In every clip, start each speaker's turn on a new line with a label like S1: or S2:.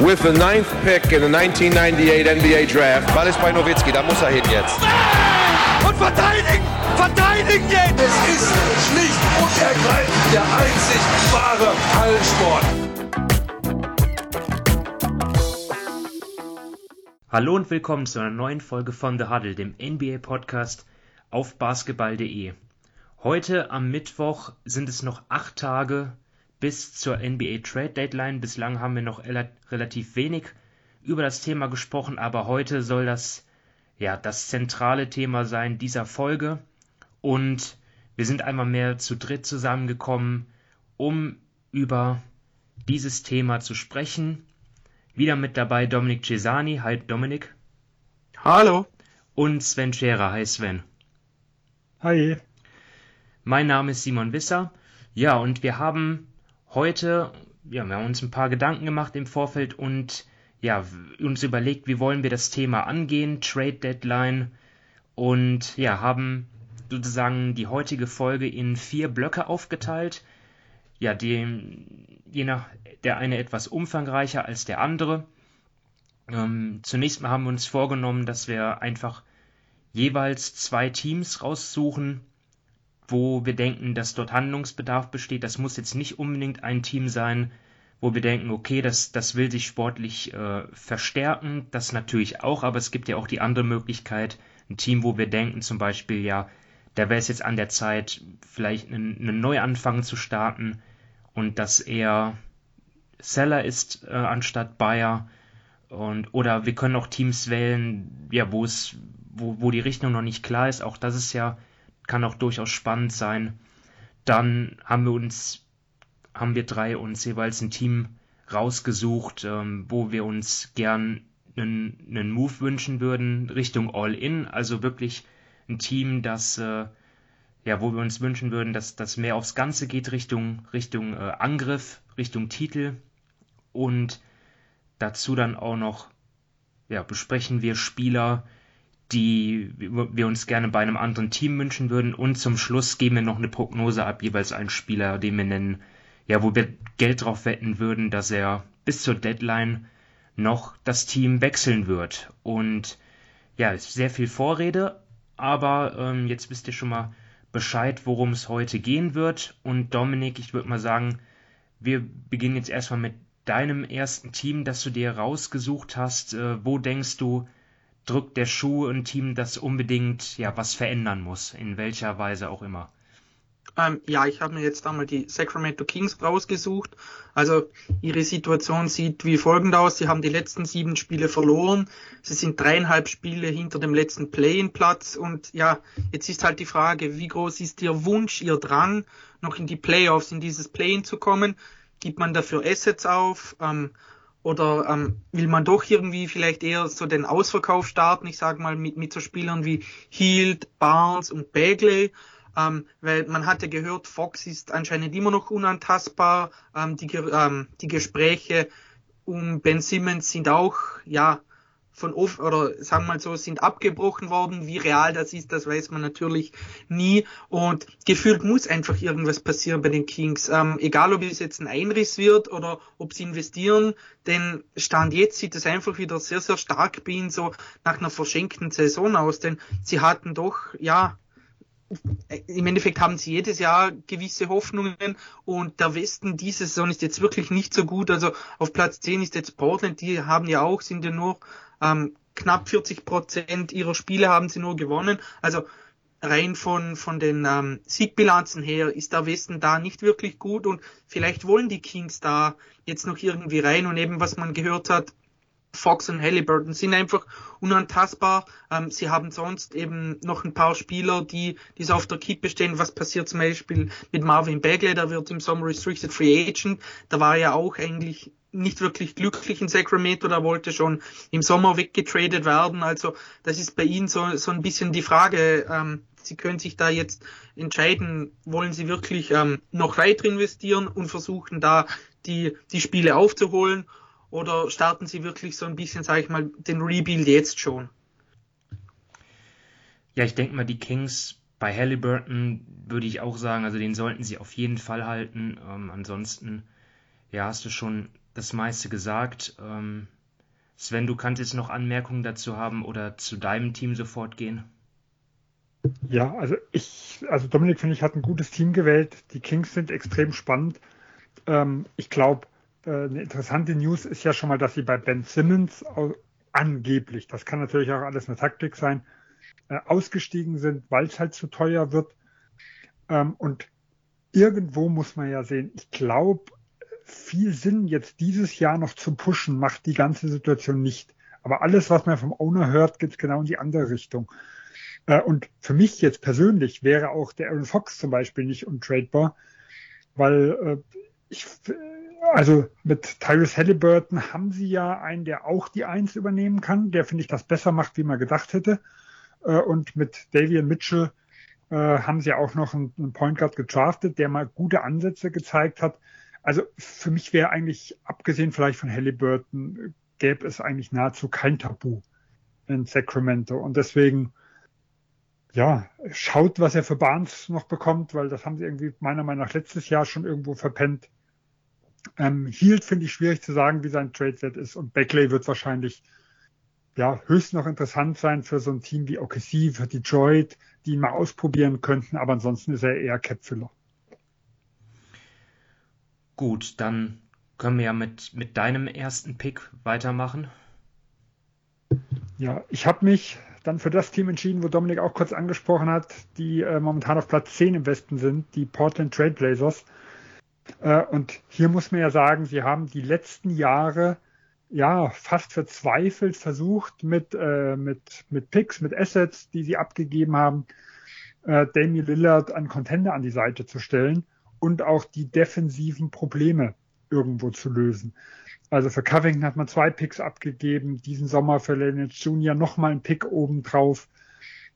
S1: with the ninth pick in the 1998 NBA Draft.
S2: Ball ist bei Nowitzki, da muss er hin jetzt.
S3: Und verteidigen! Verteidigen jetzt!
S4: Es ist schlicht und ergreifend der einzig wahre Hallensport.
S5: Hallo und willkommen zu einer neuen Folge von The Huddle, dem NBA-Podcast auf basketball.de. Heute am Mittwoch sind es noch acht Tage bis zur NBA Trade Deadline. Bislang haben wir noch relativ wenig über das Thema gesprochen, aber heute soll das ja das zentrale Thema sein dieser Folge und wir sind einmal mehr zu dritt zusammengekommen, um über dieses Thema zu sprechen. Wieder mit dabei Dominik Cesani. Hi Dominik.
S6: Hallo.
S5: Und Sven Scherer. Hi Sven.
S6: Hi.
S5: Mein Name ist Simon Wisser. Ja, und wir haben heute, ja, wir haben uns ein paar Gedanken gemacht im Vorfeld und ja, uns überlegt, wie wollen wir das Thema angehen, Trade Deadline und ja, haben sozusagen die heutige Folge in vier Blöcke aufgeteilt. Ja, dem, je nach der eine etwas umfangreicher als der andere. Ähm, zunächst mal haben wir uns vorgenommen, dass wir einfach jeweils zwei Teams raussuchen, wo wir denken, dass dort Handlungsbedarf besteht. Das muss jetzt nicht unbedingt ein Team sein, wo wir denken, okay, das, das will sich sportlich äh, verstärken. Das natürlich auch, aber es gibt ja auch die andere Möglichkeit, ein Team, wo wir denken, zum Beispiel, ja, da wäre es jetzt an der Zeit, vielleicht einen, einen Neuanfang zu starten und dass er Seller ist äh, anstatt Buyer. Und, oder wir können auch Teams wählen, ja, wo es, wo, wo die Richtung noch nicht klar ist. Auch das ist ja kann auch durchaus spannend sein. Dann haben wir uns, haben wir drei uns jeweils ein Team rausgesucht, ähm, wo wir uns gern einen, einen Move wünschen würden Richtung All-In, also wirklich ein Team, das äh, ja, wo wir uns wünschen würden, dass das mehr aufs Ganze geht Richtung Richtung äh, Angriff, Richtung Titel und dazu dann auch noch ja, besprechen wir Spieler, die wir uns gerne bei einem anderen Team wünschen würden. Und zum Schluss geben wir noch eine Prognose ab, jeweils einen Spieler, den wir nennen, ja, wo wir Geld drauf wetten würden, dass er bis zur Deadline noch das Team wechseln wird. Und ja, sehr viel Vorrede, aber ähm, jetzt wisst ihr schon mal Bescheid, worum es heute gehen wird. Und Dominik, ich würde mal sagen, wir beginnen jetzt erstmal mit deinem ersten Team, das du dir rausgesucht hast. Äh, wo denkst du, drückt der Schuh ein Team, das unbedingt ja was verändern muss, in welcher Weise auch immer?
S6: Ähm, ja, ich habe mir jetzt einmal die Sacramento Kings rausgesucht. Also ihre Situation sieht wie folgend aus. Sie haben die letzten sieben Spiele verloren. Sie sind dreieinhalb Spiele hinter dem letzten Play-in-Platz. Und ja, jetzt ist halt die Frage, wie groß ist Ihr Wunsch, Ihr Drang, noch in die Playoffs, in dieses Play-in zu kommen? Gibt man dafür Assets auf? Ähm, oder ähm, will man doch irgendwie vielleicht eher so den Ausverkauf starten? Ich sage mal mit, mit so Spielern wie Hield, Barnes und Bagley. Ähm, weil man hatte gehört, Fox ist anscheinend immer noch unantastbar. Ähm, die, ähm, die Gespräche um Ben Simmons sind auch ja von oft oder sagen wir mal so sind abgebrochen worden. Wie real das ist, das weiß man natürlich nie. Und gefühlt muss einfach irgendwas passieren bei den Kings. Ähm, egal ob es jetzt ein Einriss wird oder ob sie investieren, denn Stand jetzt sieht es einfach wieder sehr, sehr stark bei ihnen so nach einer verschenkten Saison aus. Denn sie hatten doch, ja, im Endeffekt haben sie jedes Jahr gewisse Hoffnungen und der Westen diese Saison ist jetzt wirklich nicht so gut. Also auf Platz 10 ist jetzt Portland, die haben ja auch, sind ja nur ähm, knapp 40 Prozent ihrer Spiele haben sie nur gewonnen. Also rein von, von den ähm, Siegbilanzen her ist der Westen da nicht wirklich gut und vielleicht wollen die Kings da jetzt noch irgendwie rein und eben was man gehört hat, Fox und Halliburton sind einfach unantastbar. Ähm, sie haben sonst eben noch ein paar Spieler, die, die so auf der Kippe stehen. Was passiert zum Beispiel mit Marvin Bagley? Der wird im Sommer Restricted Free Agent. Da war er auch eigentlich nicht wirklich glücklich in Sacramento, da wollte schon im Sommer weggetradet werden. Also das ist bei ihnen so, so ein bisschen die Frage. Ähm, sie können sich da jetzt entscheiden, wollen sie wirklich ähm, noch weiter investieren und versuchen da die, die Spiele aufzuholen oder starten sie wirklich so ein bisschen, sage ich mal, den Rebuild jetzt schon?
S5: Ja, ich denke mal, die Kings bei Halliburton würde ich auch sagen, also den sollten sie auf jeden Fall halten. Ähm, ansonsten, ja, hast du schon das meiste gesagt. Ähm, Sven, du kannst jetzt noch Anmerkungen dazu haben oder zu deinem Team sofort gehen?
S7: Ja, also ich, also Dominik finde ich hat ein gutes Team gewählt. Die Kings sind extrem spannend. Ähm, ich glaube, äh, eine interessante News ist ja schon mal, dass sie bei Ben Simmons angeblich, das kann natürlich auch alles eine Taktik sein, äh, ausgestiegen sind, weil es halt zu teuer wird. Ähm, und irgendwo muss man ja sehen, ich glaube, viel Sinn, jetzt dieses Jahr noch zu pushen, macht die ganze Situation nicht. Aber alles, was man vom Owner hört, geht genau in die andere Richtung. Äh, und für mich jetzt persönlich wäre auch der Aaron Fox zum Beispiel nicht untradebar, weil äh, ich, also mit Tyrus Halliburton haben sie ja einen, der auch die Eins übernehmen kann, der finde ich das besser macht, wie man gedacht hätte. Äh, und mit Davian Mitchell haben sie auch noch einen Point Guard gedraftet, der mal gute Ansätze gezeigt hat. Also für mich wäre eigentlich, abgesehen vielleicht von Halliburton, gäbe es eigentlich nahezu kein Tabu in Sacramento. Und deswegen, ja, schaut, was er für Barnes noch bekommt, weil das haben sie irgendwie meiner Meinung nach letztes Jahr schon irgendwo verpennt. Ähm, Hield finde ich schwierig zu sagen, wie sein Trade-Wert ist. Und Beckley wird wahrscheinlich ja höchst noch interessant sein für so ein Team wie OKC, für Detroit, die ihn mal ausprobieren könnten. Aber ansonsten ist er eher Capfiller.
S5: Gut, dann können wir ja mit, mit deinem ersten Pick weitermachen.
S7: Ja, ich habe mich dann für das Team entschieden, wo Dominik auch kurz angesprochen hat, die äh, momentan auf Platz 10 im Westen sind, die Portland Trailblazers. Äh, und hier muss man ja sagen, sie haben die letzten Jahre ja fast verzweifelt versucht mit, äh, mit, mit Picks, mit Assets, die sie abgegeben haben, äh, Damian Lillard an Contender an die Seite zu stellen und auch die defensiven Probleme irgendwo zu lösen. Also für Covington hat man zwei Picks abgegeben, diesen Sommer für Leonard Jr. nochmal ein Pick obendrauf.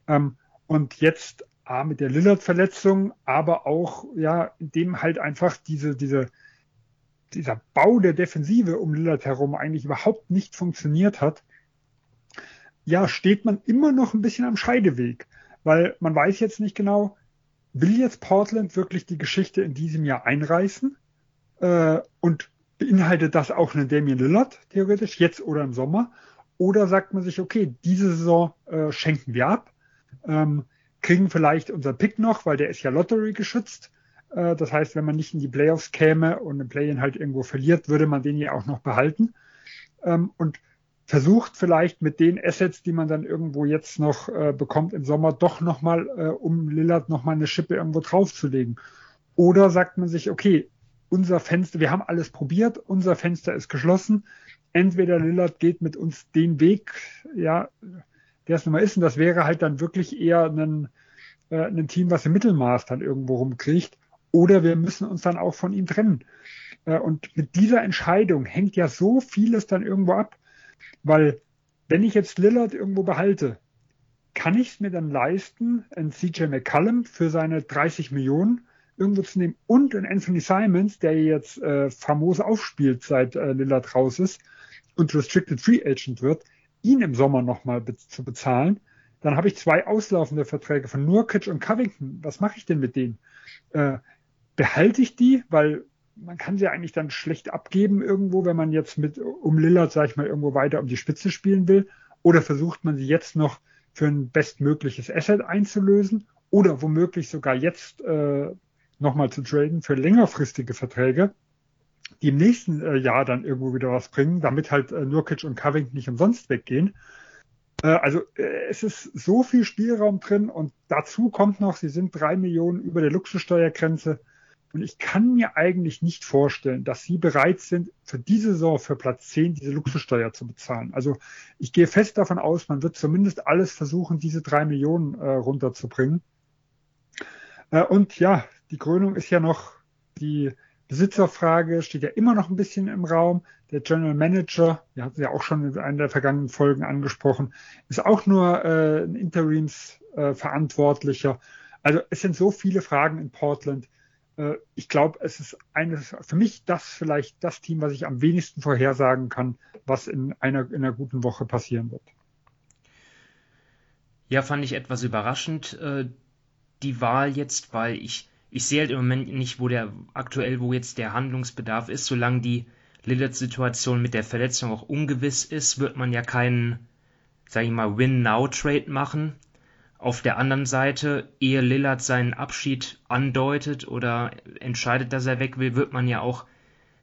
S7: Ähm, und jetzt A, mit der Lillard-Verletzung, aber auch, ja, indem halt einfach diese, diese, dieser Bau der Defensive um Lillard herum eigentlich überhaupt nicht funktioniert hat, ja, steht man immer noch ein bisschen am Scheideweg, weil man weiß jetzt nicht genau, will jetzt Portland wirklich die Geschichte in diesem Jahr einreißen? Äh, und beinhaltet das auch einen Damian Lillard, theoretisch, jetzt oder im Sommer? Oder sagt man sich, okay, diese Saison äh, schenken wir ab, ähm, kriegen vielleicht unser Pick noch, weil der ist ja Lottery geschützt. Äh, das heißt, wenn man nicht in die Playoffs käme und ein Play-in halt irgendwo verliert, würde man den ja auch noch behalten. Ähm, und versucht vielleicht mit den Assets, die man dann irgendwo jetzt noch äh, bekommt im Sommer, doch nochmal, äh, um Lillard nochmal eine Schippe irgendwo draufzulegen. Oder sagt man sich, okay, unser Fenster, wir haben alles probiert, unser Fenster ist geschlossen. Entweder Lillard geht mit uns den Weg, ja, der es nun mal ist, und das wäre halt dann wirklich eher ein, äh, ein Team, was im Mittelmaß dann irgendwo rumkriegt, oder wir müssen uns dann auch von ihm trennen. Äh, und mit dieser Entscheidung hängt ja so vieles dann irgendwo ab. Weil wenn ich jetzt Lillard irgendwo behalte, kann ich es mir dann leisten, einen CJ McCallum für seine 30 Millionen irgendwo zu nehmen und einen Anthony Simons, der jetzt äh, famos aufspielt, seit äh, Lillard raus ist und Restricted Free Agent wird, ihn im Sommer nochmal be zu bezahlen, dann habe ich zwei auslaufende Verträge von Nurkic und Covington. Was mache ich denn mit denen? Äh, behalte ich die, weil man kann sie eigentlich dann schlecht abgeben irgendwo, wenn man jetzt mit um Lillard, sag ich mal, irgendwo weiter um die Spitze spielen will. Oder versucht man sie jetzt noch für ein bestmögliches Asset einzulösen oder womöglich sogar jetzt äh, nochmal zu traden für längerfristige Verträge, die im nächsten äh, Jahr dann irgendwo wieder was bringen, damit halt äh, Nurkic und Covington nicht umsonst weggehen. Äh, also äh, es ist so viel Spielraum drin und dazu kommt noch, sie sind drei Millionen über der Luxussteuergrenze. Und ich kann mir eigentlich nicht vorstellen, dass sie bereit sind, für diese Saison für Platz 10 diese Luxussteuer zu bezahlen. Also ich gehe fest davon aus, man wird zumindest alles versuchen, diese drei Millionen äh, runterzubringen. Äh, und ja, die Krönung ist ja noch die Besitzerfrage, steht ja immer noch ein bisschen im Raum. Der General Manager, wir hatten ja auch schon in einer der vergangenen Folgen angesprochen, ist auch nur äh, ein Interimsverantwortlicher. Äh, also es sind so viele Fragen in Portland ich glaube, es ist eines, für mich das vielleicht das Team, was ich am wenigsten vorhersagen kann, was in einer, in einer guten Woche passieren wird.
S5: Ja, fand ich etwas überraschend, äh, die Wahl jetzt, weil ich, ich sehe halt im Moment nicht, wo der aktuell, wo jetzt der Handlungsbedarf ist, solange die Lillards Situation mit der Verletzung auch ungewiss ist, wird man ja keinen, sag ich mal, Win-Now-Trade machen. Auf der anderen Seite, ehe Lillard seinen Abschied andeutet oder entscheidet, dass er weg will, wird man ja auch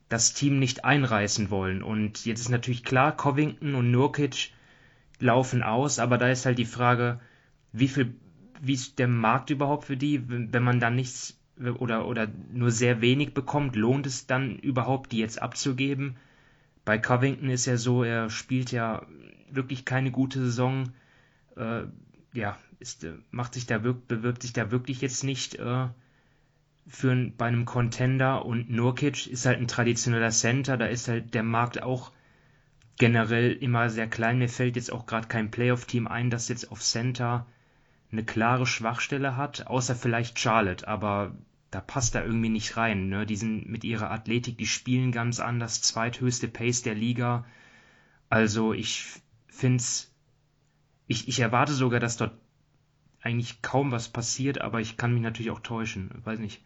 S5: das Team nicht einreißen wollen. Und jetzt ist natürlich klar, Covington und Nurkic laufen aus, aber da ist halt die Frage, wie viel, wie ist der Markt überhaupt für die, wenn man dann nichts oder, oder nur sehr wenig bekommt, lohnt es dann überhaupt, die jetzt abzugeben? Bei Covington ist ja so, er spielt ja wirklich keine gute Saison. Äh, ja, ist, macht sich da bewirbt sich da wirklich jetzt nicht äh, für bei einem Contender und Nurkic ist halt ein traditioneller Center, da ist halt der Markt auch generell immer sehr klein. Mir fällt jetzt auch gerade kein Playoff-Team ein, das jetzt auf Center eine klare Schwachstelle hat, außer vielleicht Charlotte, aber da passt da irgendwie nicht rein. Ne? Die sind mit ihrer Athletik, die spielen ganz anders, zweithöchste Pace der Liga. Also ich find's, ich, ich erwarte sogar, dass dort eigentlich kaum was passiert, aber ich kann mich natürlich auch täuschen. Ich weiß nicht.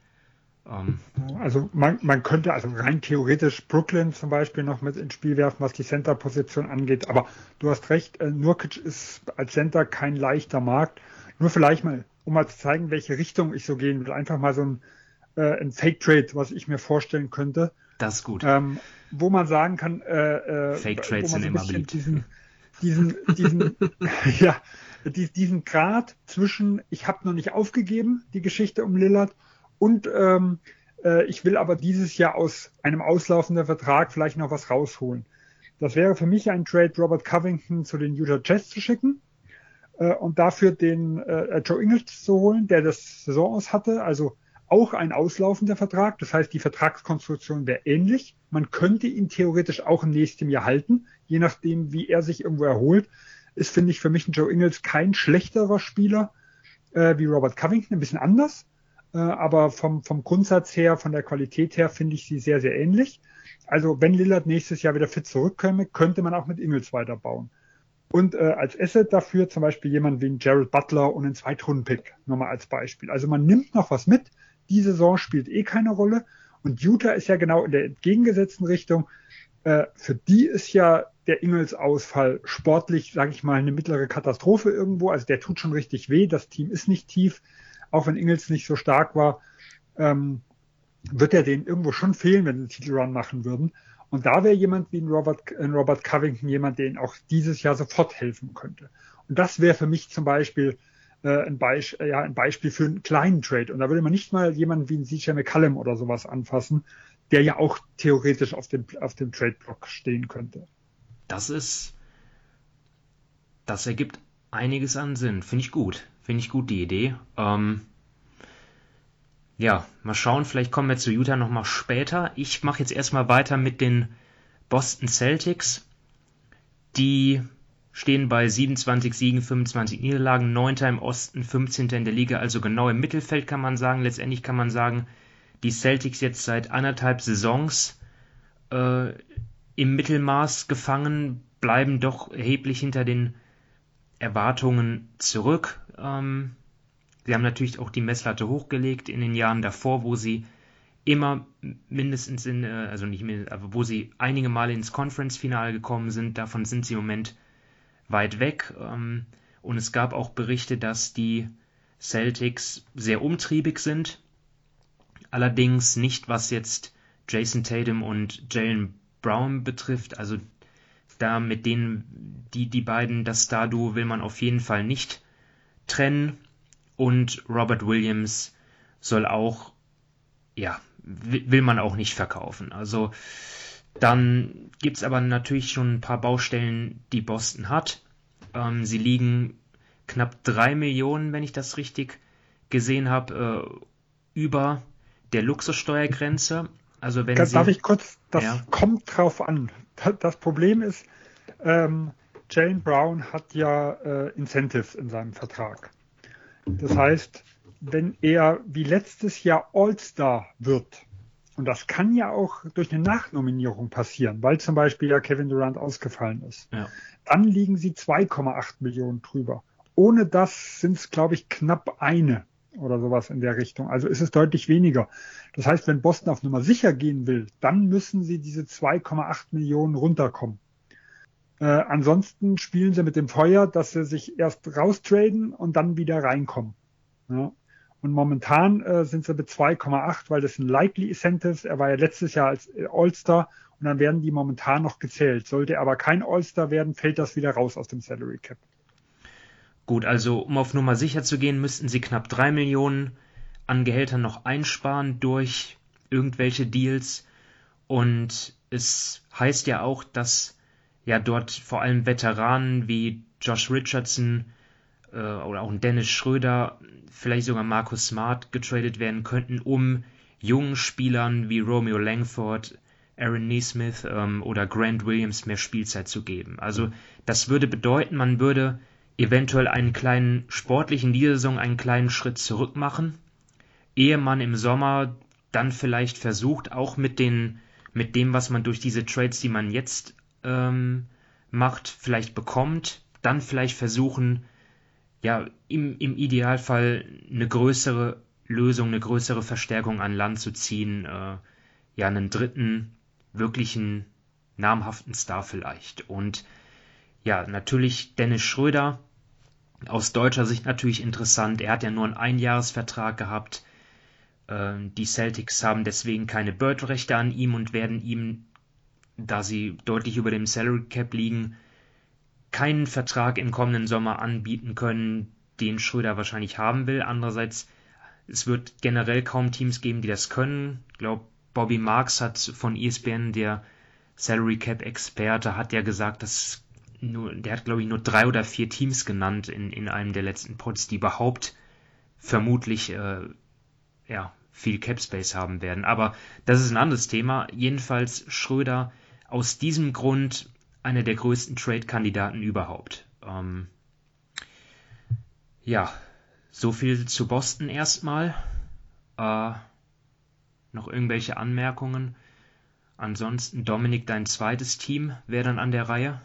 S7: Ähm. Also man, man könnte also rein theoretisch Brooklyn zum Beispiel noch mit ins Spiel werfen, was die Center-Position angeht. Aber du hast recht, äh, Nurkic ist als Center kein leichter Markt. Nur vielleicht mal, um mal zu zeigen, welche Richtung ich so gehen will. Einfach mal so ein, äh, ein Fake-Trade, was ich mir vorstellen könnte.
S5: Das ist gut.
S7: Ähm, wo man sagen kann, äh,
S5: äh, Fake-Trades sind immer beliebt.
S7: Diesen, diesen, diesen, ja, diesen Grad zwischen, ich habe noch nicht aufgegeben, die Geschichte um Lillard, und ähm, äh, ich will aber dieses Jahr aus einem auslaufenden Vertrag vielleicht noch was rausholen. Das wäre für mich ein Trade, Robert Covington zu den Utah Jazz zu schicken äh, und dafür den äh, Joe Ingles zu holen, der das Saison aus hatte, also auch ein auslaufender Vertrag. Das heißt, die Vertragskonstruktion wäre ähnlich. Man könnte ihn theoretisch auch im nächsten Jahr halten, je nachdem, wie er sich irgendwo erholt ist, finde ich, für mich ein Joe Ingles kein schlechterer Spieler äh, wie Robert Covington, ein bisschen anders. Äh, aber vom, vom Grundsatz her, von der Qualität her, finde ich sie sehr, sehr ähnlich. Also wenn Lillard nächstes Jahr wieder fit zurückkäme, könnte man auch mit Ingles weiterbauen. Und äh, als Asset dafür zum Beispiel jemand wie ein Jared Butler und ein Zweitrunden-Pick, nochmal als Beispiel. Also man nimmt noch was mit. Die Saison spielt eh keine Rolle. Und Utah ist ja genau in der entgegengesetzten Richtung. Äh, für die ist ja der Ingels-Ausfall sportlich, sage ich mal, eine mittlere Katastrophe irgendwo. Also der tut schon richtig weh. Das Team ist nicht tief. Auch wenn Ingels nicht so stark war, ähm, wird er denen irgendwo schon fehlen, wenn sie einen Titelrun machen würden. Und da wäre jemand wie ein Robert, ein Robert Covington jemand, ihnen auch dieses Jahr sofort helfen könnte. Und das wäre für mich zum Beispiel äh, ein, Beisp ja, ein Beispiel für einen kleinen Trade. Und da würde man nicht mal jemanden wie ein CJ McCallum oder sowas anfassen, der ja auch theoretisch auf dem, auf dem Trade-Block stehen könnte
S5: das ist, das ergibt einiges an Sinn. Finde ich gut. Finde ich gut, die Idee. Ähm, ja, mal schauen, vielleicht kommen wir zu Utah nochmal später. Ich mache jetzt erstmal weiter mit den Boston Celtics. Die stehen bei 27 Siegen, 25 Niederlagen, 9. im Osten, 15. in der Liga, also genau im Mittelfeld kann man sagen. Letztendlich kann man sagen, die Celtics jetzt seit anderthalb Saisons äh, im Mittelmaß gefangen, bleiben doch erheblich hinter den Erwartungen zurück. Ähm, sie haben natürlich auch die Messlatte hochgelegt in den Jahren davor, wo sie immer mindestens in, äh, also nicht mindestens, aber wo sie einige Male ins Conference-Finale gekommen sind. Davon sind sie im Moment weit weg. Ähm, und es gab auch Berichte, dass die Celtics sehr umtriebig sind. Allerdings nicht, was jetzt Jason Tatum und Jalen Brown betrifft, also da mit denen, die, die beiden, das Star-Duo will man auf jeden Fall nicht trennen. Und Robert Williams soll auch, ja, will man auch nicht verkaufen. Also dann gibt es aber natürlich schon ein paar Baustellen, die Boston hat. Ähm, sie liegen knapp drei Millionen, wenn ich das richtig gesehen habe, äh, über der Luxussteuergrenze. Also wenn
S7: Darf Sie, ich kurz, das ja. kommt drauf an. Das Problem ist, ähm, Jane Brown hat ja äh, Incentives in seinem Vertrag. Das heißt, wenn er wie letztes Jahr All-Star wird, und das kann ja auch durch eine Nachnominierung passieren, weil zum Beispiel ja Kevin Durant ausgefallen ist, ja. dann liegen sie 2,8 Millionen drüber. Ohne das sind es, glaube ich, knapp eine oder sowas in der Richtung. Also ist es deutlich weniger. Das heißt, wenn Boston auf Nummer sicher gehen will, dann müssen sie diese 2,8 Millionen runterkommen. Äh, ansonsten spielen sie mit dem Feuer, dass sie sich erst raustraden und dann wieder reinkommen. Ja. Und momentan äh, sind sie mit 2,8, weil das ein Likely Incentives. Er war ja letztes Jahr als All-Star und dann werden die momentan noch gezählt. Sollte er aber kein All-Star werden, fällt das wieder raus aus dem Salary Cap.
S5: Gut, also um auf Nummer sicher zu gehen, müssten sie knapp 3 Millionen an Gehältern noch einsparen durch irgendwelche Deals. Und es heißt ja auch, dass ja dort vor allem Veteranen wie Josh Richardson äh, oder auch Dennis Schröder, vielleicht sogar Marcus Smart getradet werden könnten, um jungen Spielern wie Romeo Langford, Aaron Neesmith ähm, oder Grant Williams mehr Spielzeit zu geben. Also das würde bedeuten, man würde eventuell einen kleinen sportlichen dieser Saison einen kleinen Schritt zurück machen, ehe man im Sommer dann vielleicht versucht, auch mit den mit dem, was man durch diese Trades, die man jetzt ähm, macht, vielleicht bekommt, dann vielleicht versuchen, ja, im, im Idealfall eine größere Lösung, eine größere Verstärkung an Land zu ziehen, äh, ja, einen dritten wirklichen namhaften Star vielleicht. Und ja, natürlich Dennis Schröder, aus deutscher Sicht natürlich interessant. Er hat ja nur einen Einjahresvertrag gehabt. Ähm, die Celtics haben deswegen keine Bird-Rechte an ihm und werden ihm da sie deutlich über dem Salary Cap liegen, keinen Vertrag im kommenden Sommer anbieten können, den Schröder wahrscheinlich haben will. Andererseits, es wird generell kaum Teams geben, die das können. Ich glaube, Bobby Marks hat von ESPN, der Salary Cap Experte, hat ja gesagt, dass nur, der hat glaube ich nur drei oder vier Teams genannt in, in einem der letzten Pods, die überhaupt vermutlich äh, ja, viel Cap Space haben werden. Aber das ist ein anderes Thema. Jedenfalls Schröder aus diesem Grund einer der größten Trade-Kandidaten überhaupt. Ähm, ja, so viel zu Boston erstmal. Äh, noch irgendwelche Anmerkungen? Ansonsten, Dominik, dein zweites Team wäre dann an der Reihe.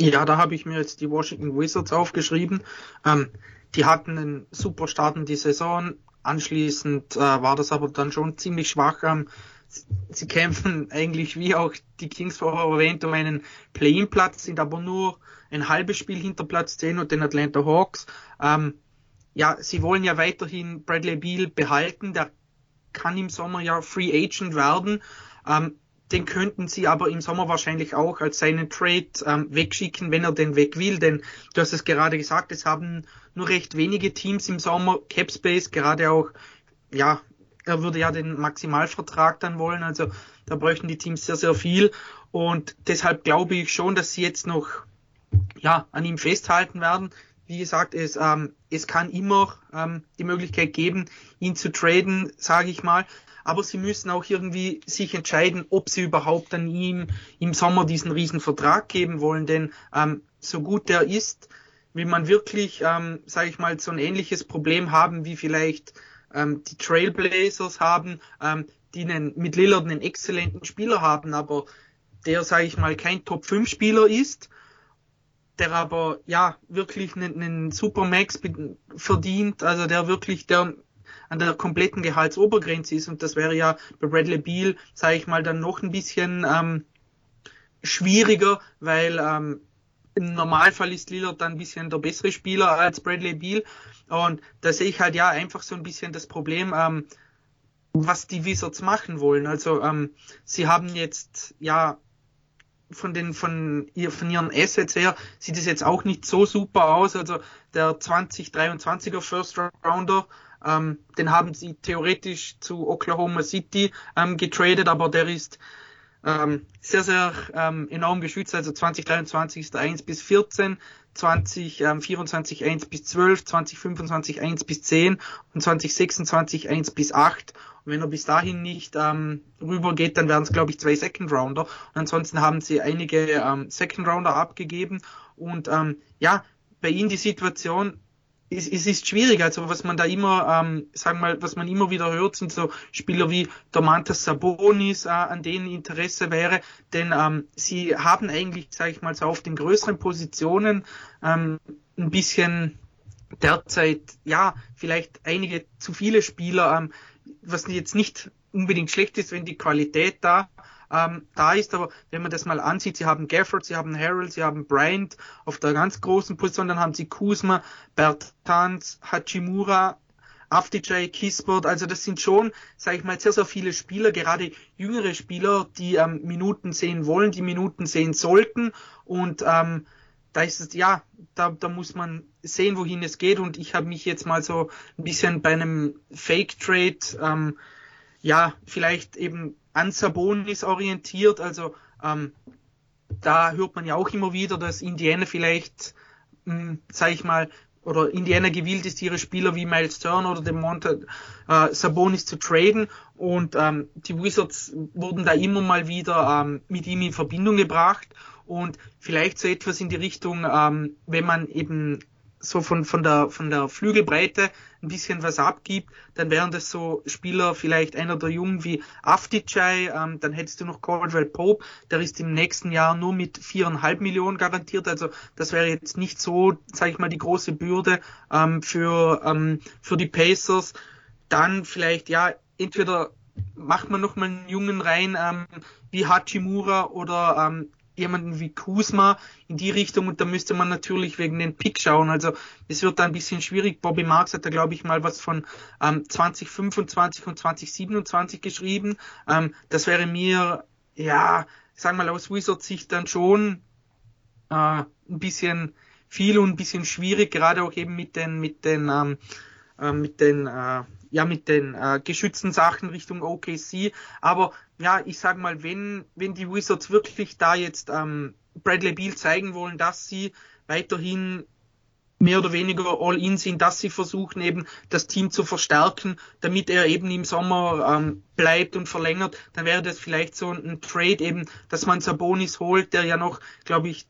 S6: Ja, da habe ich mir jetzt die Washington Wizards aufgeschrieben. Ähm, die hatten einen super Start in die Saison. Anschließend äh, war das aber dann schon ziemlich schwach. Ähm, sie kämpfen eigentlich wie auch die Kings vorher erwähnt um einen Play-in-Platz, sind aber nur ein halbes Spiel hinter Platz 10 und den Atlanta Hawks. Ähm, ja, sie wollen ja weiterhin Bradley Beal behalten, der kann im Sommer ja Free Agent werden. Ähm, den könnten sie aber im Sommer wahrscheinlich auch als seinen Trade ähm, wegschicken, wenn er den weg will. Denn du hast es gerade gesagt, es haben nur recht wenige Teams im Sommer Cap Space, gerade auch ja er würde ja den Maximalvertrag dann wollen, also da bräuchten die Teams sehr, sehr viel. Und deshalb glaube ich schon, dass sie jetzt noch ja, an ihm festhalten werden. Wie gesagt, es, ähm, es kann immer ähm, die Möglichkeit geben, ihn zu traden, sage ich mal. Aber sie müssen auch irgendwie sich entscheiden, ob sie überhaupt an ihm im Sommer diesen riesen Vertrag geben wollen. Denn ähm, so gut der ist, will man wirklich, ähm, sage ich mal, so ein ähnliches Problem haben wie vielleicht ähm, die Trailblazers haben, ähm, die einen, mit Lillard einen exzellenten Spieler haben, aber der, sage ich mal, kein Top-5-Spieler ist, der aber ja wirklich einen, einen Supermax verdient, also der wirklich der an der kompletten Gehaltsobergrenze ist und das wäre ja bei Bradley Beal, sage ich mal, dann noch ein bisschen ähm, schwieriger, weil ähm, im Normalfall ist Lillard dann ein bisschen der bessere Spieler als Bradley Beal. Und da sehe ich halt ja einfach so ein bisschen das Problem, ähm, was die Wizards machen wollen. Also ähm, sie haben jetzt ja von den von ihr von ihren Assets her sieht es jetzt auch nicht so super aus. Also der 2023er First Rounder, ähm, den haben sie theoretisch zu Oklahoma City ähm, getradet, aber der ist ähm, sehr, sehr ähm, enorm geschützt. Also 2023 ist der 1 bis 14, 2024 1 bis 12, 2025 1 bis 10 und 2026 1 bis 8. Und wenn er bis dahin nicht ähm, rübergeht, dann wären es, glaube ich, zwei Second Rounder. Und ansonsten haben sie einige ähm, Second Rounder abgegeben. Und ähm, ja, bei ihnen die Situation, es, es ist schwierig. Also was man da immer, ähm, sagen wir mal, was man immer wieder hört, sind so Spieler wie Domantas Sabonis, äh, an denen Interesse wäre, denn ähm, sie haben eigentlich, sage ich mal, so auf den größeren Positionen ähm, ein bisschen derzeit, ja, vielleicht einige zu viele Spieler, ähm, was jetzt nicht unbedingt schlecht ist, wenn die Qualität da ähm, da ist, aber wenn man das mal ansieht, sie haben Gafford, sie haben Harold, sie haben Bryant auf der ganz großen Position, dann haben sie Kuzma, Bertans, Hachimura, Afdijay, Kispert, also das sind schon, sage ich mal, sehr, sehr viele Spieler, gerade jüngere Spieler, die ähm, Minuten sehen wollen, die Minuten sehen sollten und ähm, da ist es, ja, da, da muss man sehen, wohin es geht. Und ich habe mich jetzt mal so ein bisschen bei einem Fake-Trade, ähm, ja, vielleicht eben an Sabonis orientiert. Also ähm, da hört man ja auch immer wieder, dass Indiana vielleicht, hm, sag ich mal, oder Indiana gewillt ist, ihre Spieler wie Miles Turner oder dem Monte äh, Sabonis zu traden. Und ähm, die Wizards wurden da immer mal wieder ähm, mit ihm in Verbindung gebracht und vielleicht so etwas in die Richtung, ähm, wenn man eben so von, von, der, von der Flügelbreite ein bisschen was abgibt, dann wären das so Spieler, vielleicht einer der Jungen wie Afdijay, ähm, dann hättest du noch Caldwell Pope, der ist im nächsten Jahr nur mit viereinhalb Millionen garantiert, also das wäre jetzt nicht so, sage ich mal, die große Bürde ähm, für, ähm, für die Pacers. Dann vielleicht, ja, entweder macht man noch mal einen Jungen rein, ähm, wie Hachimura oder ähm, jemanden wie Kuzma in die Richtung und da müsste man natürlich wegen den Pick schauen. Also es wird da ein bisschen schwierig. Bobby Marks hat da glaube ich mal was von ähm, 2025 und 2027 geschrieben. Ähm, das wäre mir, ja, sagen wir mal aus Wizards Sicht dann schon äh, ein bisschen viel und ein bisschen schwierig, gerade auch eben mit den, mit den, ähm, äh, mit den äh, ja mit den äh, geschützten Sachen Richtung OKC. Aber ja, ich sag mal, wenn, wenn die Wizards wirklich da jetzt ähm, Bradley Beal zeigen wollen, dass sie weiterhin mehr oder weniger all in sind, dass sie versuchen eben das Team zu verstärken, damit er eben im Sommer ähm, bleibt und verlängert, dann wäre das vielleicht so ein Trade eben, dass man Sabonis holt, der ja noch, glaube ich,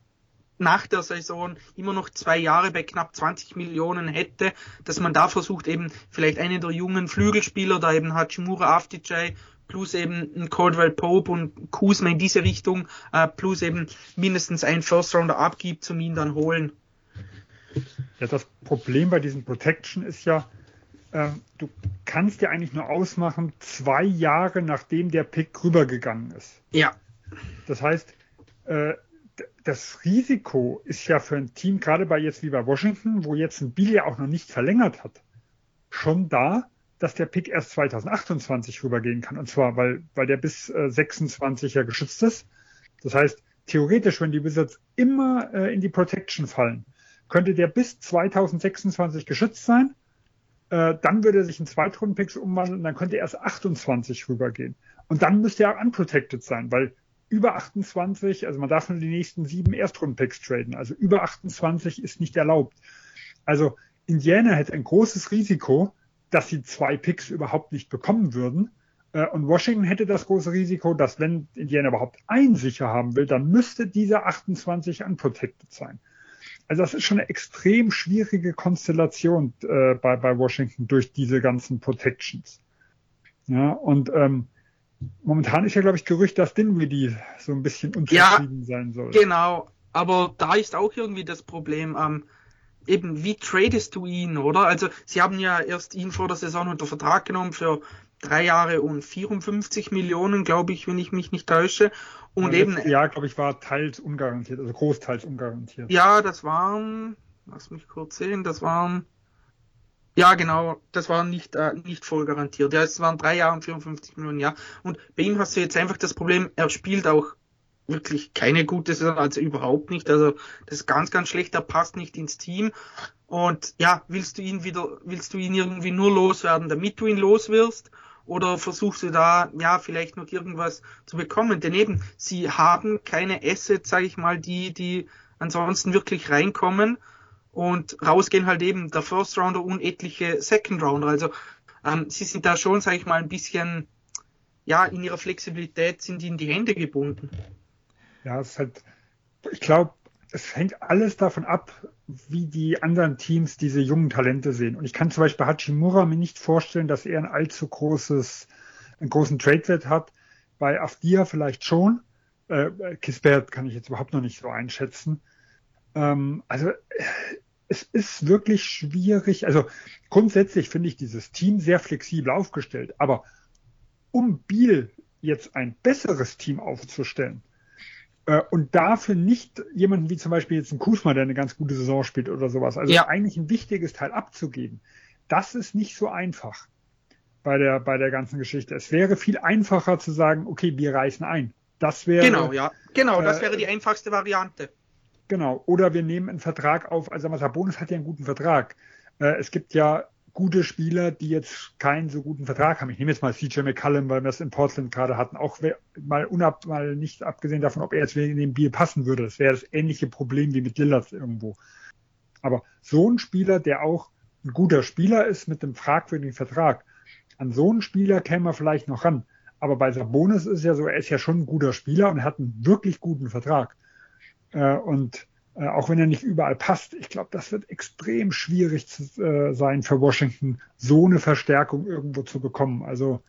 S6: nach der Saison immer noch zwei Jahre bei knapp 20 Millionen hätte, dass man da versucht eben vielleicht einen der jungen Flügelspieler, da eben Hachimura Afdijay plus eben ein Caldwell Pope und Kuzma in diese Richtung, äh, plus eben mindestens einen First Rounder abgibt, zum ihn dann holen.
S7: Ja, das Problem bei diesen Protection ist ja, äh, du kannst ja eigentlich nur ausmachen, zwei Jahre nachdem der Pick rübergegangen ist.
S6: Ja.
S7: Das heißt, äh, das Risiko ist ja für ein Team, gerade bei jetzt wie bei Washington, wo jetzt ein Bill ja auch noch nicht verlängert hat, schon da, dass der Pick erst 2028 rübergehen kann. Und zwar, weil, weil der bis äh, 26 ja geschützt ist. Das heißt, theoretisch, wenn die Wizards immer äh, in die Protection fallen, könnte der bis 2026 geschützt sein. Äh, dann würde er sich in Zweitrunden-Picks umwandeln und dann könnte er erst 28 rübergehen. Und dann müsste er auch unprotected sein, weil über 28, also man darf nur die nächsten sieben Erstrunden-Picks traden. Also über 28 ist nicht erlaubt. Also Indiana hätte ein großes Risiko, dass sie zwei Picks überhaupt nicht bekommen würden. Äh, und Washington hätte das große Risiko, dass wenn Indiana überhaupt ein sicher haben will, dann müsste dieser 28 unprotected sein. Also das ist schon eine extrem schwierige Konstellation äh, bei, bei Washington durch diese ganzen Protections. Ja, und ähm, Momentan ist ja, glaube ich, Gerücht, dass Dinwiddie so ein bisschen unzufrieden ja, sein soll.
S6: Genau, aber da ist auch irgendwie das Problem, ähm, eben wie tradest du ihn, oder? Also sie haben ja erst ihn vor der Saison unter Vertrag genommen für drei Jahre und 54 Millionen, glaube ich, wenn ich mich nicht täusche. Und ja, eben.
S7: Ja, glaube ich, war teils ungarantiert, also großteils ungarantiert.
S6: Ja, das waren, lass mich kurz sehen, das waren ja, genau, das war nicht, äh, nicht voll garantiert. Ja, es waren drei Jahre und 54 Millionen, ja. Und bei ihm hast du jetzt einfach das Problem, er spielt auch wirklich keine gute Saison, also überhaupt nicht. Also das ist ganz, ganz schlecht, er passt nicht ins Team. Und ja, willst du ihn wieder, willst du ihn irgendwie nur loswerden, damit du ihn los wirst? Oder versuchst du da, ja, vielleicht noch irgendwas zu bekommen? Denn eben, sie haben keine Assets, sage ich mal, die, die ansonsten wirklich reinkommen und rausgehen halt eben der First Rounder und etliche Second Rounder. Also ähm, sie sind da schon, sage ich mal, ein bisschen, ja, in ihrer Flexibilität sind in die Hände gebunden.
S7: Ja, es ist halt, ich glaube, es hängt alles davon ab, wie die anderen Teams diese jungen Talente sehen. Und ich kann zum Beispiel Hachimura mir nicht vorstellen, dass er ein allzu großes, einen großen Trade-Wert hat. Bei Afdia vielleicht schon. Äh, Kispert kann ich jetzt überhaupt noch nicht so einschätzen. Ähm, also es ist wirklich schwierig. Also grundsätzlich finde ich dieses Team sehr flexibel aufgestellt, aber um Biel jetzt ein besseres Team aufzustellen äh, und dafür nicht jemanden wie zum Beispiel jetzt ein Kusma, der eine ganz gute Saison spielt oder sowas, also ja. eigentlich ein wichtiges Teil abzugeben, das ist nicht so einfach bei der, bei der ganzen Geschichte. Es wäre viel einfacher zu sagen, okay, wir reißen ein. Das wäre.
S6: Genau, ja. Genau, das äh, wäre die einfachste Variante.
S7: Genau. Oder wir nehmen einen Vertrag auf. Also Sabonis hat ja einen guten Vertrag. Äh, es gibt ja gute Spieler, die jetzt keinen so guten Vertrag haben. Ich nehme jetzt mal CJ McCallum, weil wir es in Portland gerade hatten. Auch mal unab, mal nicht abgesehen davon, ob er jetzt in den Bier passen würde. Das wäre das ähnliche Problem wie mit Lillard irgendwo. Aber so ein Spieler, der auch ein guter Spieler ist mit einem fragwürdigen Vertrag, an so einen Spieler käme man vielleicht noch ran. Aber bei Sabonis ist ja so, er ist ja schon ein guter Spieler und hat einen wirklich guten Vertrag. Äh, und äh, auch wenn er nicht überall passt, ich glaube, das wird extrem schwierig zu, äh, sein für Washington, so eine Verstärkung irgendwo zu bekommen. Also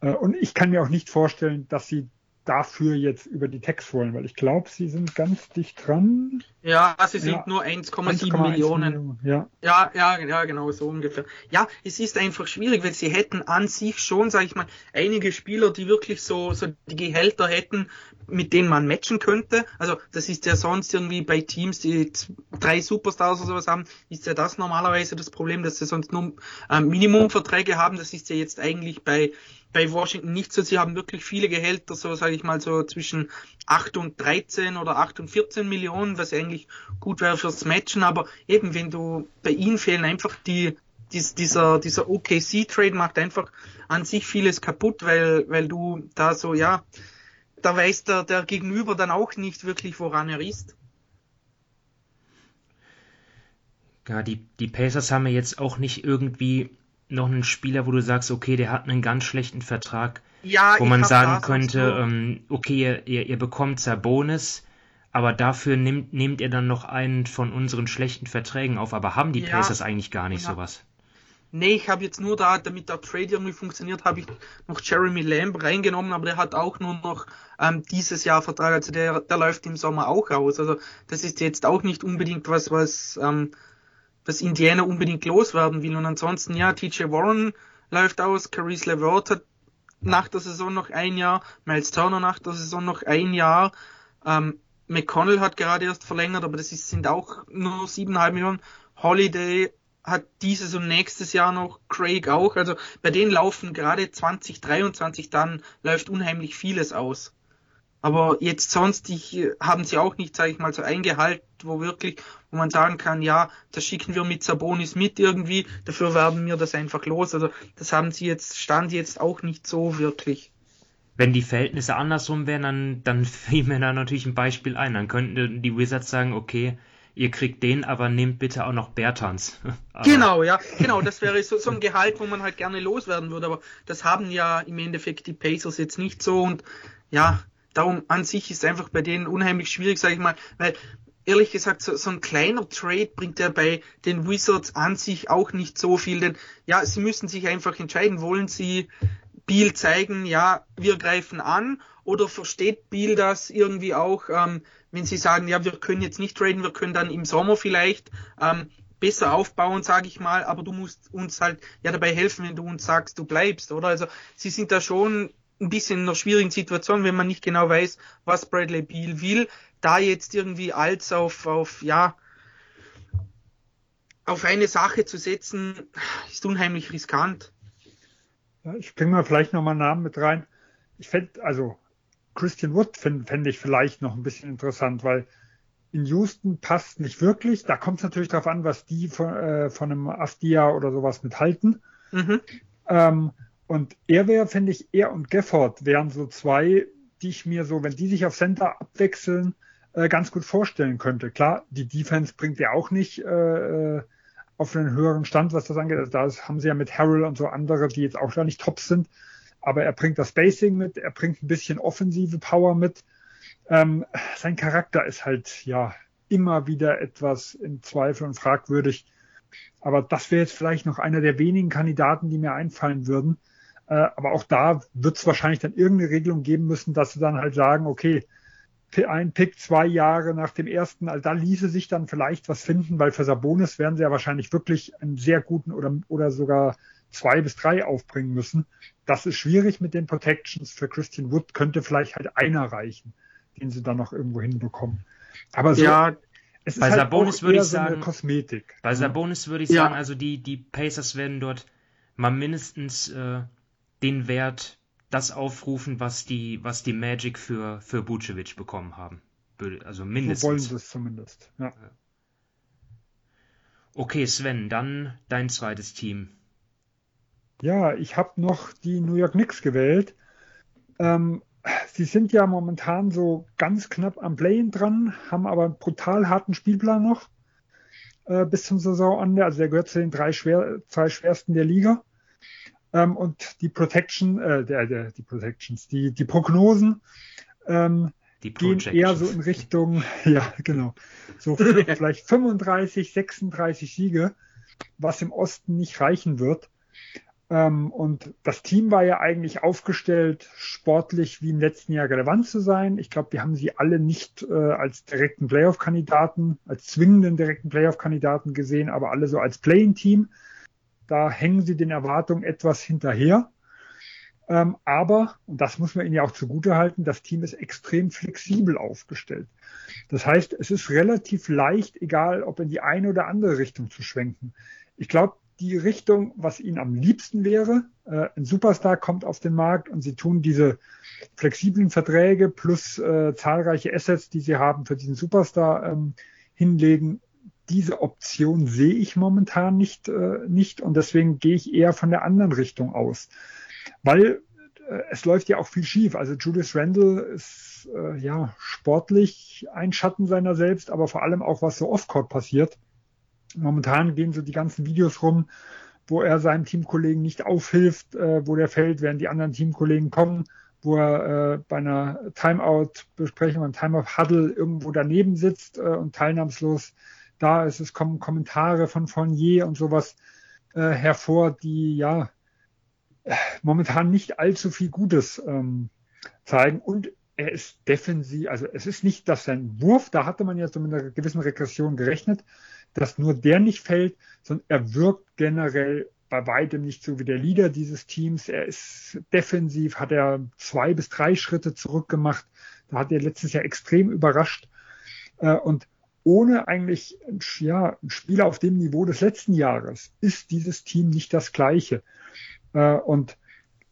S7: äh, und ich kann mir auch nicht vorstellen, dass sie dafür jetzt über die Text wollen, weil ich glaube, sie sind ganz dicht dran.
S6: Ja, sie sind ja, nur 1,7 Millionen. Ja. ja, ja, ja, genau, so ungefähr. Ja, es ist einfach schwierig, weil sie hätten an sich schon, sage ich mal, einige Spieler, die wirklich so, so die Gehälter hätten, mit denen man matchen könnte. Also das ist ja sonst irgendwie bei Teams, die drei Superstars oder sowas haben, ist ja das normalerweise das Problem, dass sie sonst nur ähm, Minimumverträge haben. Das ist ja jetzt eigentlich bei bei Washington nicht so. Sie haben wirklich viele Gehälter, so sage ich mal so zwischen 8 und 13 oder 8 und 14 Millionen, was eigentlich gut wäre fürs Matchen. Aber eben, wenn du bei ihnen fehlen einfach die dies, dieser dieser OKC Trade macht einfach an sich vieles kaputt, weil weil du da so ja da weiß der der Gegenüber dann auch nicht wirklich woran er ist.
S5: Ja, die, die Pacers haben ja jetzt auch nicht irgendwie noch einen Spieler, wo du sagst, okay, der hat einen ganz schlechten Vertrag, ja, wo man sagen könnte, ähm, okay, ihr, ihr bekommt Sabonis, aber dafür nimmt, nehmt ihr dann noch einen von unseren schlechten Verträgen auf. Aber haben die ja, Pacers eigentlich gar nicht ja. sowas?
S6: Nee, ich habe jetzt nur da, damit der Trade irgendwie funktioniert, habe ich noch Jeremy Lamb reingenommen, aber der hat auch nur noch ähm, dieses Jahr Vertrag, also der, der läuft im Sommer auch aus. Also das ist jetzt auch nicht unbedingt was, was ähm, dass Indiana unbedingt loswerden will. Und ansonsten, ja, TJ Warren läuft aus, Caris LeVert hat nach der Saison noch ein Jahr, Miles Turner nach der Saison noch ein Jahr, ähm, McConnell hat gerade erst verlängert, aber das ist, sind auch nur siebeneinhalb Millionen. Holiday hat dieses und nächstes Jahr noch, Craig auch. Also bei denen laufen gerade 2023 dann läuft unheimlich vieles aus. Aber jetzt sonst die, haben sie auch nicht, sage ich mal, so eingehalten, wo wirklich, wo man sagen kann, ja, das schicken wir mit Sabonis mit irgendwie, dafür werden wir das einfach los. Also das haben sie jetzt, stand jetzt auch nicht so wirklich.
S5: Wenn die Verhältnisse andersrum wären, dann, dann fiel mir da natürlich ein Beispiel ein. Dann könnten die Wizards sagen, okay, ihr kriegt den, aber nehmt bitte auch noch Bertans.
S6: genau, ja, genau, das wäre so, so ein Gehalt, wo man halt gerne loswerden würde, aber das haben ja im Endeffekt die Pacers jetzt nicht so und ja, Darum an sich ist einfach bei denen unheimlich schwierig, sage ich mal, weil ehrlich gesagt, so, so ein kleiner Trade bringt ja bei den Wizards an sich auch nicht so viel, denn ja, sie müssen sich einfach entscheiden, wollen sie Biel zeigen, ja, wir greifen an, oder versteht Biel das irgendwie auch, ähm, wenn sie sagen, ja, wir können jetzt nicht traden, wir können dann im Sommer vielleicht ähm, besser aufbauen, sage ich mal, aber du musst uns halt ja dabei helfen, wenn du uns sagst, du bleibst, oder? Also sie sind da schon ein bisschen in einer schwierigen Situation, wenn man nicht genau weiß, was Bradley Beal will. Da jetzt irgendwie als auf, auf, ja, auf eine Sache zu setzen, ist unheimlich riskant.
S7: Ja, ich bringe mal vielleicht nochmal einen Namen mit rein. Ich fände, also Christian Wood fände fänd ich vielleicht noch ein bisschen interessant, weil in Houston passt nicht wirklich. Da kommt es natürlich darauf an, was die von, äh, von einem Afdia oder sowas mithalten. Mhm. Ähm, und er wäre, finde ich, er und Gafford wären so zwei, die ich mir so, wenn die sich auf Center abwechseln, äh, ganz gut vorstellen könnte. Klar, die Defense bringt ja auch nicht äh, äh auf einen höheren Stand, was das angeht. Also da haben sie ja mit Harrell und so andere, die jetzt auch da nicht top sind. Aber er bringt das Spacing mit, er bringt ein bisschen offensive Power mit. Ähm, sein Charakter ist halt ja immer wieder etwas in Zweifel und fragwürdig. Aber das wäre jetzt vielleicht noch einer der wenigen Kandidaten, die mir einfallen würden, aber auch da wird es wahrscheinlich dann irgendeine Regelung geben müssen, dass sie dann halt sagen, okay, ein Pick zwei Jahre nach dem ersten, also da ließe sich dann vielleicht was finden, weil für Sabonis werden sie ja wahrscheinlich wirklich einen sehr guten oder, oder sogar zwei bis drei aufbringen müssen. Das ist schwierig mit den Protections. Für Christian Wood könnte vielleicht halt einer reichen, den sie dann noch irgendwo hinbekommen. Aber so,
S5: ja, es ist bei halt Sabonis würde ich sagen,
S7: so Kosmetik.
S5: Bei Sabonis würde ich ja. sagen, also die, die Pacers werden dort mal mindestens äh, den Wert das aufrufen, was die, was die Magic für, für Bucevic bekommen haben. Also mindestens.
S7: So wollen sie es zumindest, ja.
S5: Okay, Sven, dann dein zweites Team.
S7: Ja, ich habe noch die New York Knicks gewählt. Ähm, sie sind ja momentan so ganz knapp am Play-in dran, haben aber einen brutal harten Spielplan noch äh, bis zum Saisonende. Also der gehört zu den drei, schwer, zwei schwersten der Liga. Ähm, und die Protection, äh, der, der, die Protections, die, die Prognosen ähm, die gehen eher so in Richtung, ja, genau, so vielleicht 35, 36 Siege, was im Osten nicht reichen wird. Ähm, und das Team war ja eigentlich aufgestellt, sportlich wie im letzten Jahr relevant zu sein. Ich glaube, wir haben sie alle nicht äh, als direkten Playoff-Kandidaten, als zwingenden direkten Playoff-Kandidaten gesehen, aber alle so als Playing-Team. Da hängen sie den Erwartungen etwas hinterher. Ähm, aber, und das muss man ihnen ja auch zugute halten, das Team ist extrem flexibel aufgestellt. Das heißt, es ist relativ leicht, egal ob in die eine oder andere Richtung zu schwenken. Ich glaube, die Richtung, was ihnen am liebsten wäre, äh, ein Superstar kommt auf den Markt und sie tun diese flexiblen Verträge plus äh, zahlreiche Assets, die sie haben für diesen Superstar ähm, hinlegen, diese Option sehe ich momentan nicht, äh, nicht und deswegen gehe ich eher von der anderen Richtung aus. Weil äh, es läuft ja auch viel schief. Also Julius Randle ist äh, ja sportlich ein Schatten seiner selbst, aber vor allem auch was so off-court passiert. Momentan gehen so die ganzen Videos rum, wo er seinem Teamkollegen nicht aufhilft, äh, wo der fällt, während die anderen Teamkollegen kommen, wo er äh, bei einer Timeout-Besprechung, beim Timeout-Huddle irgendwo daneben sitzt äh, und teilnahmslos da ist. Es kommen Kommentare von Fournier und sowas äh, hervor, die ja momentan nicht allzu viel Gutes ähm, zeigen. Und er ist defensiv, also es ist nicht, dass sein Wurf, da hatte man ja so mit einer gewissen Regression gerechnet, dass nur der nicht fällt, sondern er wirkt generell bei weitem nicht so wie der Leader dieses Teams. Er ist defensiv, hat er zwei bis drei Schritte zurückgemacht. Da hat er letztes Jahr extrem überrascht. Äh, und ohne eigentlich ja, Spieler auf dem Niveau des letzten Jahres ist dieses Team nicht das gleiche. Äh, und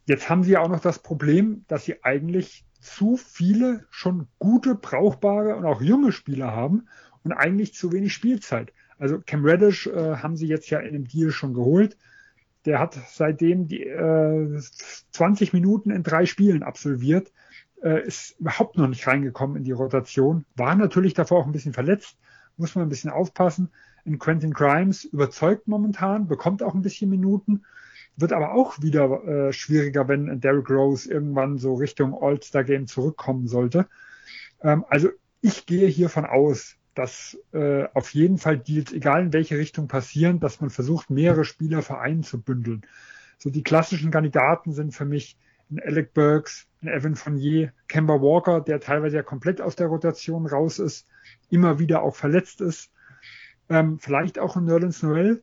S7: jetzt haben sie ja auch noch das Problem, dass sie eigentlich zu viele schon gute, brauchbare und auch junge Spieler haben und eigentlich zu wenig Spielzeit. Also Cam Reddish äh, haben sie jetzt ja in einem Deal schon geholt. Der hat seitdem die äh, 20 Minuten in drei Spielen absolviert, äh, ist überhaupt noch nicht reingekommen in die Rotation, war natürlich davor auch ein bisschen verletzt, muss man ein bisschen aufpassen. In Quentin Grimes überzeugt momentan, bekommt auch ein bisschen Minuten, wird aber auch wieder äh, schwieriger, wenn Derrick Rose irgendwann so Richtung All-Star-Game zurückkommen sollte. Ähm, also ich gehe hiervon aus, dass äh, auf jeden Fall Deals, egal in welche Richtung passieren, dass man versucht, mehrere Spieler vereinen zu bündeln. So die klassischen Kandidaten sind für mich ein Alec Burks, ein Evan Fournier, Kemba Walker, der teilweise ja komplett aus der Rotation raus ist, immer wieder auch verletzt ist. Ähm, vielleicht auch ein Nerlens Noel,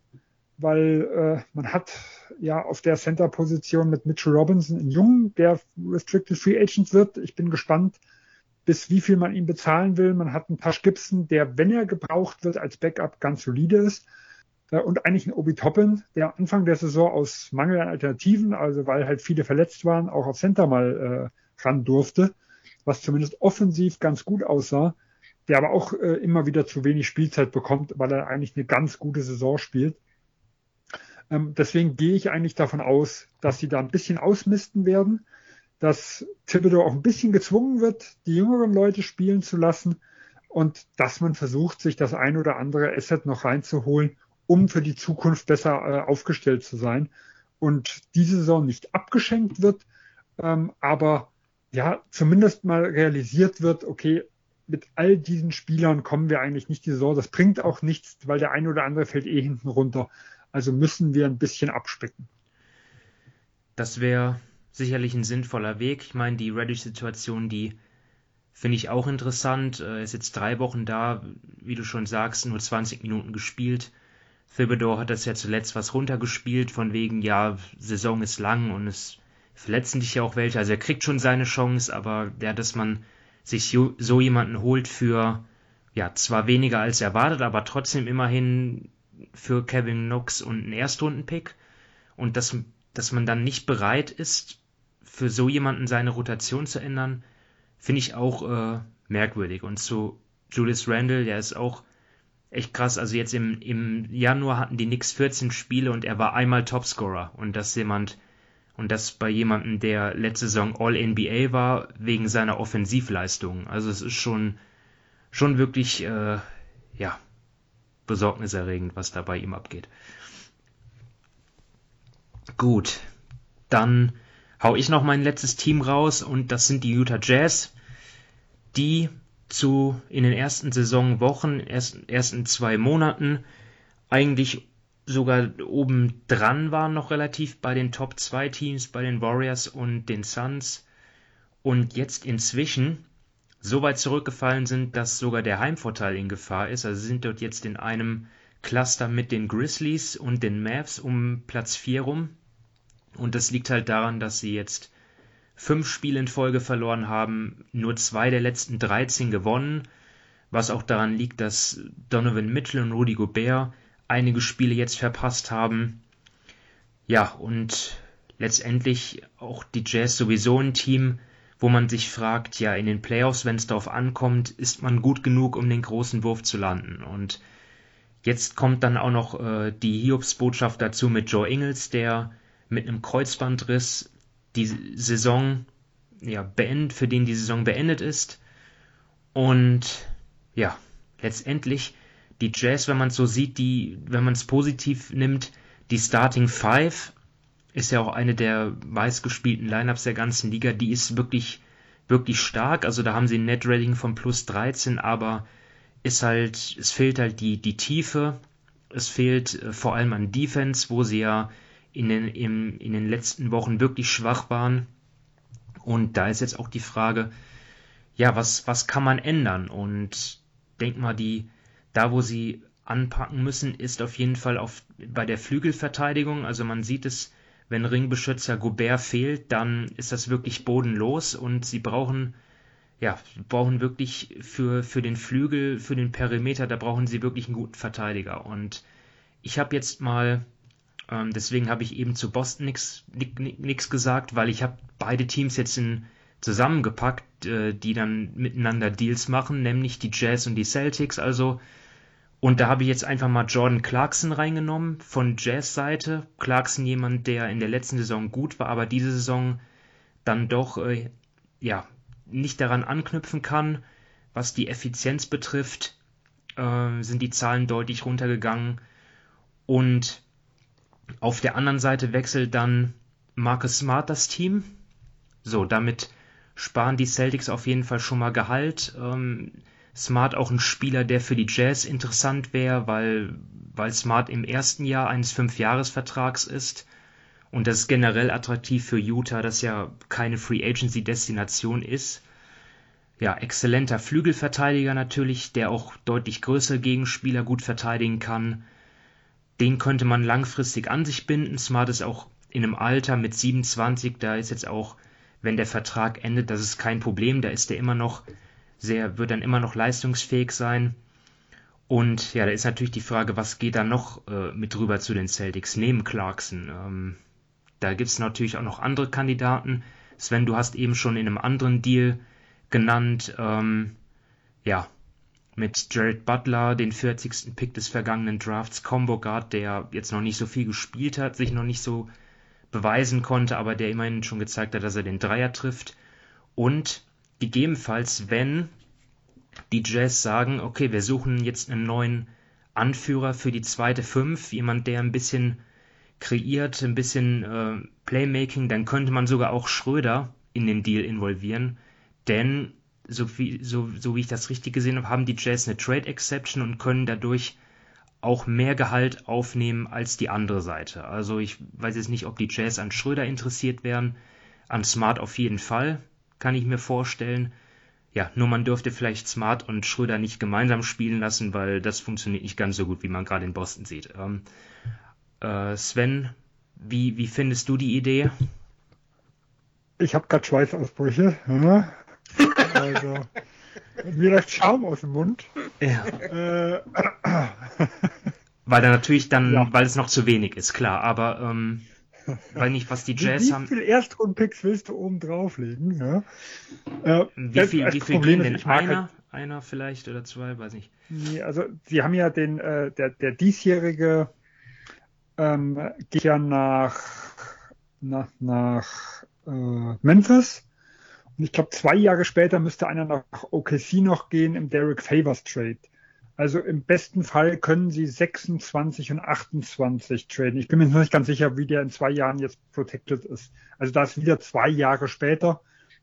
S7: weil äh, man hat ja auf der Center-Position mit Mitchell Robinson einen Jungen, der Restricted Free Agent wird. Ich bin gespannt, bis wie viel man ihm bezahlen will. Man hat einen Tash Gibson, der, wenn er gebraucht wird, als Backup ganz solide ist. Äh, und eigentlich ein Obi Toppin, der Anfang der Saison aus Mangel an Alternativen, also weil halt viele verletzt waren, auch auf Center mal äh, ran durfte, was zumindest offensiv ganz gut aussah der aber auch äh, immer wieder zu wenig Spielzeit bekommt, weil er eigentlich eine ganz gute Saison spielt. Ähm, deswegen gehe ich eigentlich davon aus, dass sie da ein bisschen ausmisten werden, dass Thibodeau auch ein bisschen gezwungen wird, die jüngeren Leute spielen zu lassen und dass man versucht, sich das ein oder andere Asset noch reinzuholen, um für die Zukunft besser äh, aufgestellt zu sein und diese Saison nicht abgeschenkt wird, ähm, aber ja, zumindest mal realisiert wird, okay, mit all diesen Spielern kommen wir eigentlich nicht die Saison. Das bringt auch nichts, weil der eine oder andere fällt eh hinten runter. Also müssen wir ein bisschen abspecken.
S5: Das wäre sicherlich ein sinnvoller Weg. Ich meine, die Reddish-Situation, die Finde ich auch interessant. Er ist jetzt drei Wochen da, wie du schon sagst, nur 20 Minuten gespielt. Thibodeau hat das ja zuletzt was runtergespielt, von wegen, ja, Saison ist lang und es verletzen dich ja auch welche. Also er kriegt schon seine Chance, aber ja, dass man sich so jemanden holt für, ja, zwar weniger als erwartet, aber trotzdem immerhin für Kevin Knox und einen Erstrundenpick und dass, dass man dann nicht bereit ist, für so jemanden seine Rotation zu ändern, finde ich auch äh, merkwürdig. Und zu Julius Randle, der ist auch echt krass. Also jetzt im, im Januar hatten die Knicks 14 Spiele und er war einmal Topscorer. Und das jemand, und das bei jemandem, der letzte Saison All-NBA war, wegen seiner Offensivleistung. Also es ist schon, schon wirklich, äh, ja, besorgniserregend, was da bei ihm abgeht. Gut, dann hau ich noch mein letztes Team raus und das sind die Utah Jazz, die zu in den ersten Saisonwochen, ersten, ersten zwei Monaten eigentlich sogar oben dran waren noch relativ bei den Top 2 Teams, bei den Warriors und den Suns und jetzt inzwischen so weit zurückgefallen sind, dass sogar der Heimvorteil in Gefahr ist. Also sind dort jetzt in einem Cluster mit den Grizzlies und den Mavs um Platz 4 rum. Und das liegt halt daran, dass sie jetzt fünf Spiele in Folge verloren haben, nur zwei der letzten 13 gewonnen, was auch daran liegt, dass Donovan Mitchell und Rudy Gobert einige Spiele jetzt verpasst haben. Ja, und letztendlich auch die Jazz sowieso ein Team, wo man sich fragt, ja, in den Playoffs, wenn es darauf ankommt, ist man gut genug, um den großen Wurf zu landen. Und jetzt kommt dann auch noch äh, die Hiobsbotschaft dazu mit Joe Ingles, der mit einem Kreuzbandriss die Saison ja, beendet, für den die Saison beendet ist. Und ja, letztendlich die Jazz, wenn man es so sieht, die, wenn man es positiv nimmt, die Starting Five ist ja auch eine der meistgespielten Lineups der ganzen Liga. Die ist wirklich, wirklich stark. Also da haben sie ein Net Rating von plus 13, aber ist halt, es fehlt halt die, die Tiefe. Es fehlt äh, vor allem an Defense, wo sie ja in den, im, in den letzten Wochen wirklich schwach waren. Und da ist jetzt auch die Frage, ja, was, was kann man ändern? Und denk mal, die, da wo sie anpacken müssen, ist auf jeden Fall auf, bei der Flügelverteidigung. Also man sieht es, wenn Ringbeschützer Gobert fehlt, dann ist das wirklich bodenlos und sie brauchen, ja, brauchen wirklich für, für den Flügel, für den Perimeter, da brauchen sie wirklich einen guten Verteidiger. Und ich habe jetzt mal ähm, deswegen habe ich eben zu Boston nichts gesagt, weil ich habe beide Teams jetzt in, zusammengepackt, äh, die dann miteinander Deals machen, nämlich die Jazz und die Celtics. Also und da habe ich jetzt einfach mal Jordan Clarkson reingenommen von Jazz-Seite. Clarkson jemand, der in der letzten Saison gut war, aber diese Saison dann doch äh, ja nicht daran anknüpfen kann. Was die Effizienz betrifft, äh, sind die Zahlen deutlich runtergegangen. Und auf der anderen Seite wechselt dann Marcus Smart das Team. So, damit sparen die Celtics auf jeden Fall schon mal Gehalt. Ähm, Smart auch ein Spieler, der für die Jazz interessant wäre, weil, weil Smart im ersten Jahr eines Fünfjahresvertrags ist. Und das ist generell attraktiv für Utah, das ja keine Free Agency Destination ist. Ja, exzellenter Flügelverteidiger natürlich, der auch deutlich größere Gegenspieler gut verteidigen kann den könnte man langfristig an sich binden. Smart ist auch in einem Alter mit 27, da ist jetzt auch, wenn der Vertrag endet, das ist kein Problem, da ist er immer noch sehr, wird dann immer noch leistungsfähig sein. Und ja, da ist natürlich die Frage, was geht da noch äh, mit rüber zu den Celtics neben Clarkson? Ähm, da gibt es natürlich auch noch andere Kandidaten. Sven, du hast eben schon in einem anderen Deal genannt. Ähm, ja, mit Jared Butler, den 40. Pick des vergangenen Drafts, Combo Guard, der jetzt noch nicht so viel gespielt hat, sich noch nicht so beweisen konnte, aber der immerhin schon gezeigt hat, dass er den Dreier trifft. Und gegebenenfalls, wenn die Jazz sagen, okay, wir suchen jetzt einen neuen Anführer für die zweite Fünf, jemand, der ein bisschen kreiert, ein bisschen äh, Playmaking, dann könnte man sogar auch Schröder in den Deal involvieren, denn so wie, so, so wie ich das richtig gesehen habe, haben die Jazz eine Trade Exception und können dadurch auch mehr Gehalt aufnehmen als die andere Seite. Also ich weiß jetzt nicht, ob die Jazz an Schröder interessiert wären, an Smart auf jeden Fall, kann ich mir vorstellen. ja, nur man dürfte vielleicht Smart und Schröder nicht gemeinsam spielen lassen, weil das funktioniert nicht ganz so gut, wie man gerade in Boston sieht. Ähm, äh, Sven, wie, wie findest du die Idee?
S7: Ich habe gerade Schweißausbrüche. Ja. Also, mir läuft Schaum aus dem Mund. Ja. Äh,
S5: weil da natürlich dann, ja. weil es noch zu wenig ist, klar, aber ähm, weil nicht, was die Jazz
S7: wie,
S5: haben.
S7: Wie viele Erstrundpicks willst du oben drauflegen? Ja?
S5: Äh, wie viel, wie viel Problem gehen denn? Einer, halt, einer vielleicht oder zwei, weiß nicht.
S7: Nee, also sie haben ja den, äh, der, der diesjährige ähm, geht ja nach, nach, nach äh, Memphis. Und ich glaube, zwei Jahre später müsste einer nach OKC noch gehen im Derek Favors Trade. Also im besten Fall können sie 26 und 28 traden. Ich bin mir nicht ganz sicher, wie der in zwei Jahren jetzt protected ist. Also da ist wieder zwei Jahre später.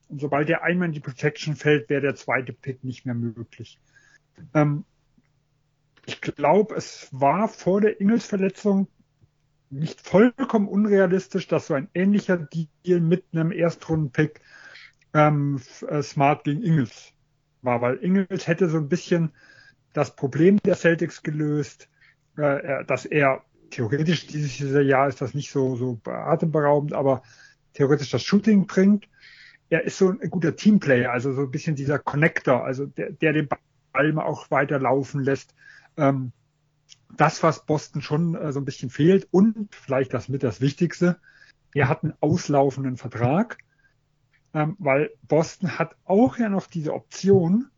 S7: Und sobald der einmal in die Protection fällt, wäre der zweite Pick nicht mehr möglich. Ähm, ich glaube, es war vor der Ingels-Verletzung nicht vollkommen unrealistisch, dass so ein ähnlicher Deal mit einem Erstrunden-Pick ähm, äh, Smart gegen Ingels war, weil Ingels hätte so ein bisschen das Problem der Celtics gelöst, äh, dass er theoretisch dieses Jahr ist das nicht so, so atemberaubend, aber theoretisch das Shooting bringt. Er ist so ein guter Teamplayer, also so ein bisschen dieser Connector, also der, der den Ball mal auch weiter laufen lässt. Ähm, das, was Boston schon äh, so ein bisschen fehlt und vielleicht das mit das Wichtigste, er hat einen auslaufenden Vertrag, ähm, weil Boston hat auch ja noch diese Option,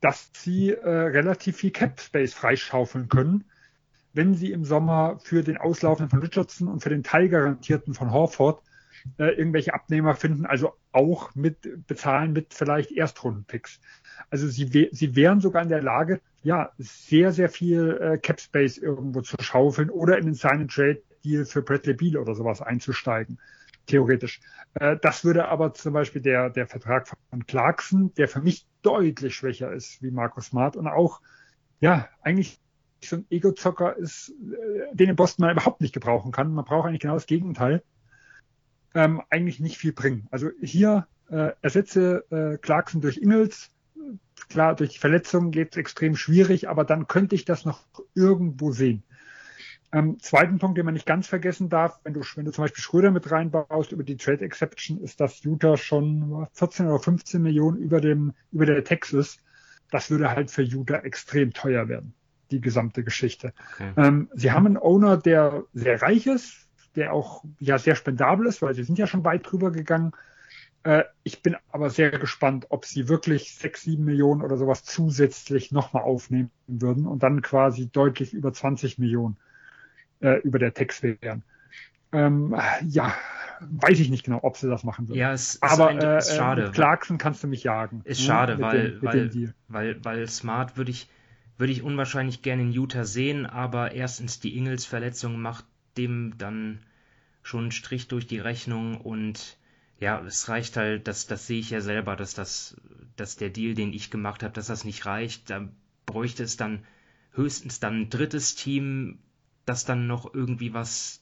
S7: dass sie äh, relativ viel Cap Space freischaufeln können, wenn sie im Sommer für den Auslaufenden von Richardson und für den Teilgarantierten von Horford äh, irgendwelche Abnehmer finden, also auch mit bezahlen mit vielleicht Erstrundenpicks. Also sie, sie wären sogar in der Lage, ja, sehr, sehr viel äh, Cap Space irgendwo zu schaufeln oder in den Sign Trade Deal für Bradley Beal oder sowas einzusteigen theoretisch. Äh, das würde aber zum Beispiel der, der Vertrag von Clarkson, der für mich deutlich schwächer ist wie Markus Smart und auch, ja, eigentlich so ein Ego-Zocker ist, äh, den in Boston man überhaupt nicht gebrauchen kann. Man braucht eigentlich genau das Gegenteil. Ähm, eigentlich nicht viel bringen. Also hier äh, ersetze äh, Clarkson durch Ingels. Klar, durch die Verletzung geht es extrem schwierig, aber dann könnte ich das noch irgendwo sehen. Ähm, zweiten Punkt, den man nicht ganz vergessen darf, wenn du, wenn du zum Beispiel Schröder mit reinbaust über die Trade Exception, ist dass Utah schon 14 oder 15 Millionen über dem, über der Texas. Das würde halt für Utah extrem teuer werden, die gesamte Geschichte. Okay. Ähm, sie haben einen Owner, der sehr reich ist, der auch ja sehr spendabel ist, weil sie sind ja schon weit drüber gegangen. Äh, ich bin aber sehr gespannt, ob sie wirklich sechs, sieben Millionen oder sowas zusätzlich nochmal aufnehmen würden und dann quasi deutlich über 20 Millionen äh, über der Text wären. Ähm, ja, weiß ich nicht genau, ob sie das machen würden.
S5: Ja, es,
S7: aber
S5: ist,
S7: äh,
S5: ist schade.
S7: Mit Clarkson kannst du mich jagen.
S5: Ist ne? schade, weil, dem, weil, weil, weil Smart würde ich, würde ich unwahrscheinlich gerne in Utah sehen, aber erstens die Ingels-Verletzung macht dem dann schon einen Strich durch die Rechnung und ja, es reicht halt, das, das sehe ich ja selber, dass das, dass der Deal, den ich gemacht habe, dass das nicht reicht. Da bräuchte es dann höchstens dann ein drittes Team, das dann noch irgendwie was,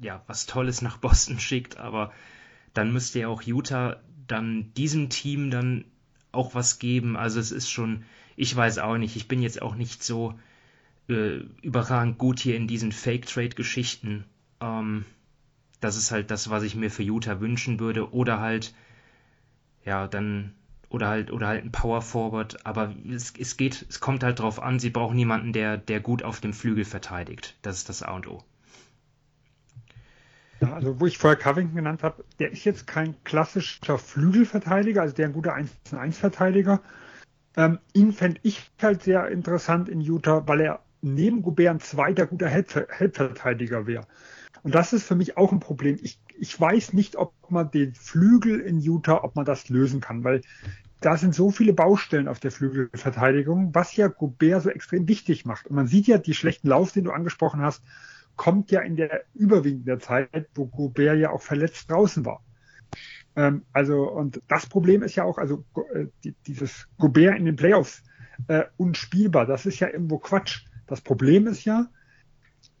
S5: ja, was Tolles nach Boston schickt, aber dann müsste ja auch Utah dann diesem Team dann auch was geben. Also es ist schon, ich weiß auch nicht, ich bin jetzt auch nicht so äh, überragend gut hier in diesen Fake-Trade-Geschichten. Ähm, das ist halt das, was ich mir für Utah wünschen würde. Oder halt, ja, dann oder halt oder halt ein Power Forward, aber es, es geht, es kommt halt drauf an, sie brauchen jemanden, der, der gut auf dem Flügel verteidigt. Das ist das A und O.
S7: Ja, also wo ich vorher Covington genannt habe, der ist jetzt kein klassischer Flügelverteidiger, also der ein guter 1-1-Verteidiger. Ähm, ihn fände ich halt sehr interessant in Utah, weil er neben Gobert ein zweiter guter Helpverteidiger wäre. Und das ist für mich auch ein Problem. Ich, ich weiß nicht, ob man den Flügel in Utah, ob man das lösen kann, weil da sind so viele Baustellen auf der Flügelverteidigung, was ja Gobert so extrem wichtig macht. Und man sieht ja, die schlechten Lauf, den du angesprochen hast, kommt ja in der überwiegenden Zeit, wo Gobert ja auch verletzt draußen war. Ähm, also, und das Problem ist ja auch, also äh, die, dieses Gobert in den Playoffs äh, unspielbar, das ist ja irgendwo Quatsch. Das Problem ist ja,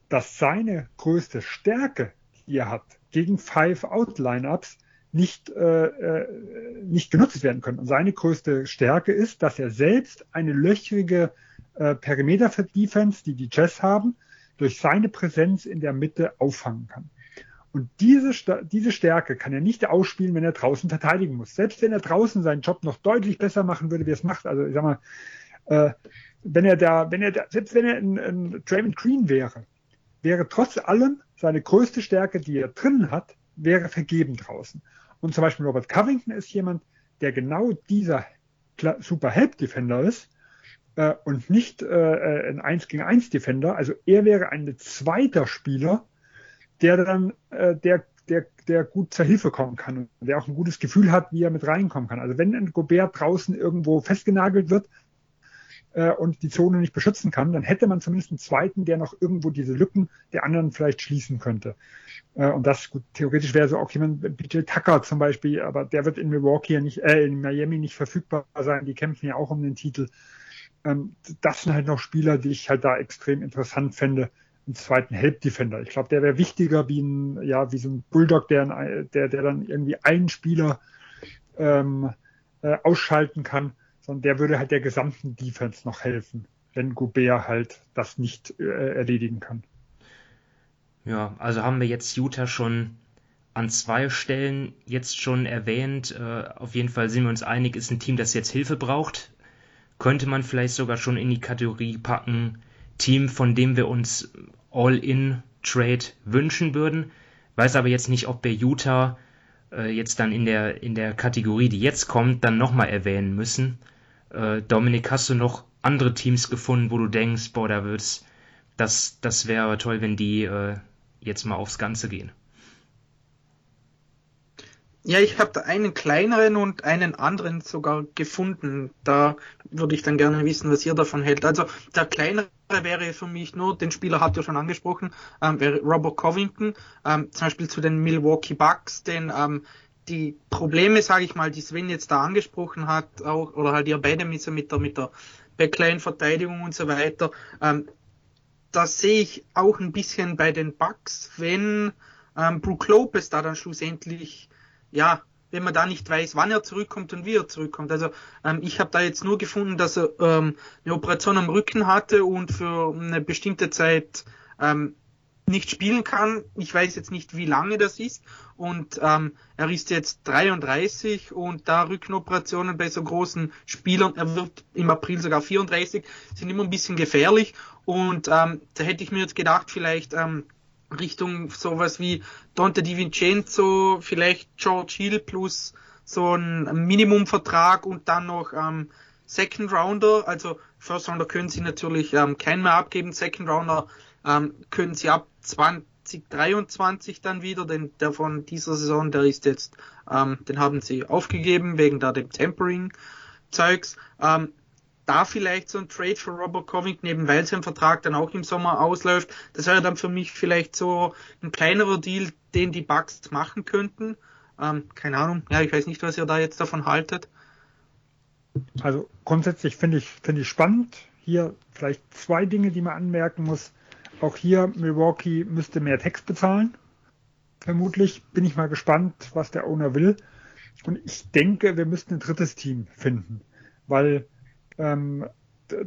S7: dass seine größte Stärke, die er hat, gegen Five-Out-Lineups nicht, äh, äh, nicht genutzt werden können. Und seine größte Stärke ist, dass er selbst eine löchrige äh, Perimeter-Defense, die die Jazz haben, durch seine Präsenz in der Mitte auffangen kann. Und diese, diese Stärke kann er nicht ausspielen, wenn er draußen verteidigen muss. Selbst wenn er draußen seinen Job noch deutlich besser machen würde, wie er es macht. Also ich sag mal, äh, wenn er da, wenn er da, selbst wenn er ein, ein Draymond Green wäre, wäre trotz allem seine größte Stärke, die er drinnen hat, wäre vergeben draußen. Und zum Beispiel Robert Covington ist jemand, der genau dieser super Help Defender ist äh, und nicht äh, äh ein 1 gegen 1 Defender. Also er wäre ein zweiter Spieler, der dann, äh, der, der, der gut zur Hilfe kommen kann und der auch ein gutes Gefühl hat, wie er mit reinkommen kann. Also wenn ein Gobert draußen irgendwo festgenagelt wird äh, und die Zone nicht beschützen kann, dann hätte man zumindest einen zweiten, der noch irgendwo diese Lücken der anderen vielleicht schließen könnte. Äh, und das gut, theoretisch wäre so auch jemand, BJ Tucker zum Beispiel, aber der wird in Milwaukee nicht, äh, in Miami nicht verfügbar sein. Die kämpfen ja auch um den Titel. Ähm, das sind halt noch Spieler, die ich halt da extrem interessant fände einen zweiten Help Defender. Ich glaube, der wäre wichtiger wie ein, ja, wie so ein Bulldog, der, der, der dann irgendwie einen Spieler ähm, äh, ausschalten kann, sondern der würde halt der gesamten Defense noch helfen, wenn Gobert halt das nicht äh, erledigen kann.
S5: Ja, also haben wir jetzt Utah schon an zwei Stellen jetzt schon erwähnt. Äh, auf jeden Fall sind wir uns einig, ist ein Team, das jetzt Hilfe braucht. Könnte man vielleicht sogar schon in die Kategorie packen, Team, von dem wir uns All-in-Trade wünschen würden. Weiß aber jetzt nicht, ob wir Utah äh, jetzt dann in der, in der Kategorie, die jetzt kommt, dann nochmal erwähnen müssen. Äh, Dominik, hast du noch andere Teams gefunden, wo du denkst, boah, da wird's, das, das wäre toll, wenn die äh, jetzt mal aufs Ganze gehen?
S6: Ja, ich habe da einen kleineren und einen anderen sogar gefunden. Da würde ich dann gerne wissen, was ihr davon hält. Also der kleinere wäre für mich nur, den Spieler habt ihr schon angesprochen, ähm, wäre Robert Covington, ähm, zum Beispiel zu den Milwaukee Bucks, denn ähm, die Probleme, sage ich mal, die Sven jetzt da angesprochen hat, auch, oder halt ihr beide mit, der, mit der Backline-Verteidigung und so weiter, ähm, das sehe ich auch ein bisschen bei den Bucks, wenn ähm, Brook Lopez da dann schlussendlich ja, wenn man da nicht weiß, wann er zurückkommt und wie er zurückkommt. Also ähm, ich habe da jetzt nur gefunden, dass er ähm, eine Operation am Rücken hatte und für eine bestimmte Zeit ähm, nicht spielen kann. Ich weiß jetzt nicht, wie lange das ist. Und ähm, er ist jetzt 33 und da Rückenoperationen bei so großen Spielern, er wird im April sogar 34, sind immer ein bisschen gefährlich. Und ähm, da hätte ich mir jetzt gedacht, vielleicht ähm, Richtung sowas wie Dante Di Vincenzo, vielleicht George Hill plus so ein Minimumvertrag und dann noch ähm, Second Rounder. Also First Rounder können sie natürlich ähm, keinen mehr abgeben. Second Rounder ähm, können sie ab 2023 dann wieder, denn der von dieser Saison, der ist jetzt, ähm, den haben sie aufgegeben wegen da dem Tempering Zeugs. Ähm, da vielleicht so ein Trade für Robert Covington, eben weil sein Vertrag dann auch im Sommer ausläuft. Das wäre dann für mich vielleicht so ein kleinerer Deal, den die Bucks machen könnten. Ähm, keine Ahnung. Ja, ich weiß nicht, was ihr da jetzt davon haltet.
S7: Also grundsätzlich finde ich, finde ich spannend. Hier vielleicht zwei Dinge, die man anmerken muss. Auch hier Milwaukee müsste mehr Text bezahlen. Vermutlich bin ich mal gespannt, was der Owner will. Und ich denke, wir müssten ein drittes Team finden, weil ähm,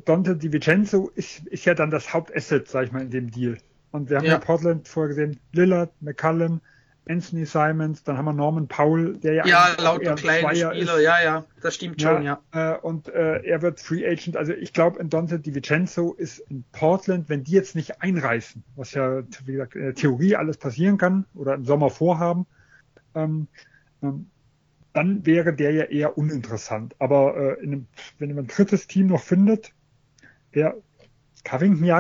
S7: Dante Di Vincenzo ist, ist ja dann das Hauptasset, sag ich mal, in dem Deal. Und wir haben ja, ja Portland vorher gesehen, Lillard, McCallum, Anthony Simons, dann haben wir Norman Powell, der ja,
S6: ja lauter kleine Spieler, ist. ja, ja, das stimmt schon,
S7: ja. ja. Äh, und äh, er wird Free Agent, also ich glaube, in Dante Di Vincenzo ist in Portland, wenn die jetzt nicht einreißen, was ja, wie gesagt, in der Theorie alles passieren kann oder im Sommer vorhaben, ähm, ähm, dann wäre der ja eher uninteressant. Aber äh, einem, wenn man ein drittes Team noch findet, der Covington ja,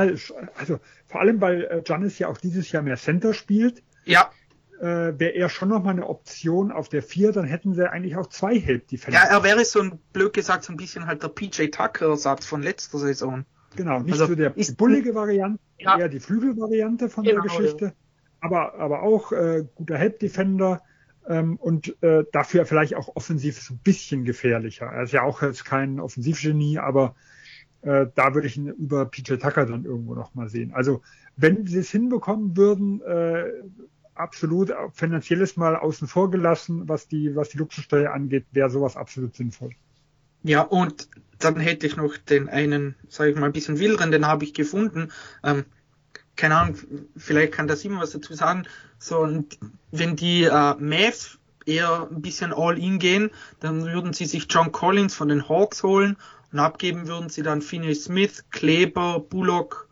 S7: also vor allem weil äh, Giannis ja auch dieses Jahr mehr Center spielt,
S6: ja.
S7: Äh, wäre er schon noch mal eine Option auf der vier, dann hätten sie eigentlich auch zwei Help Defender.
S6: Ja, er wäre so ein blöd gesagt so ein bisschen halt der PJ Tucker Satz von letzter Saison.
S7: Genau, nicht also, so der ist, bullige Variante, ja. eher die Flügelvariante von genau, der Geschichte, ja. aber aber auch äh, guter Help Defender ähm, und äh, dafür vielleicht auch offensiv so ein bisschen gefährlicher. Er ist ja auch jetzt kein Offensivgenie, aber äh, da würde ich ihn über PJ Tucker dann irgendwo noch mal sehen. Also wenn sie es hinbekommen würden, äh, absolut, finanzielles mal außen vor gelassen, was die, was die Luxussteuer angeht, wäre sowas absolut sinnvoll.
S6: Ja, und dann hätte ich noch den einen, sage ich mal, ein bisschen wilderen, den habe ich gefunden. Ähm, keine Ahnung, vielleicht kann das immer was dazu sagen. So, und wenn die äh, Mavs eher ein bisschen all-in gehen, dann würden sie sich John Collins von den Hawks holen und abgeben würden sie dann Finney Smith, Kleber, Bullock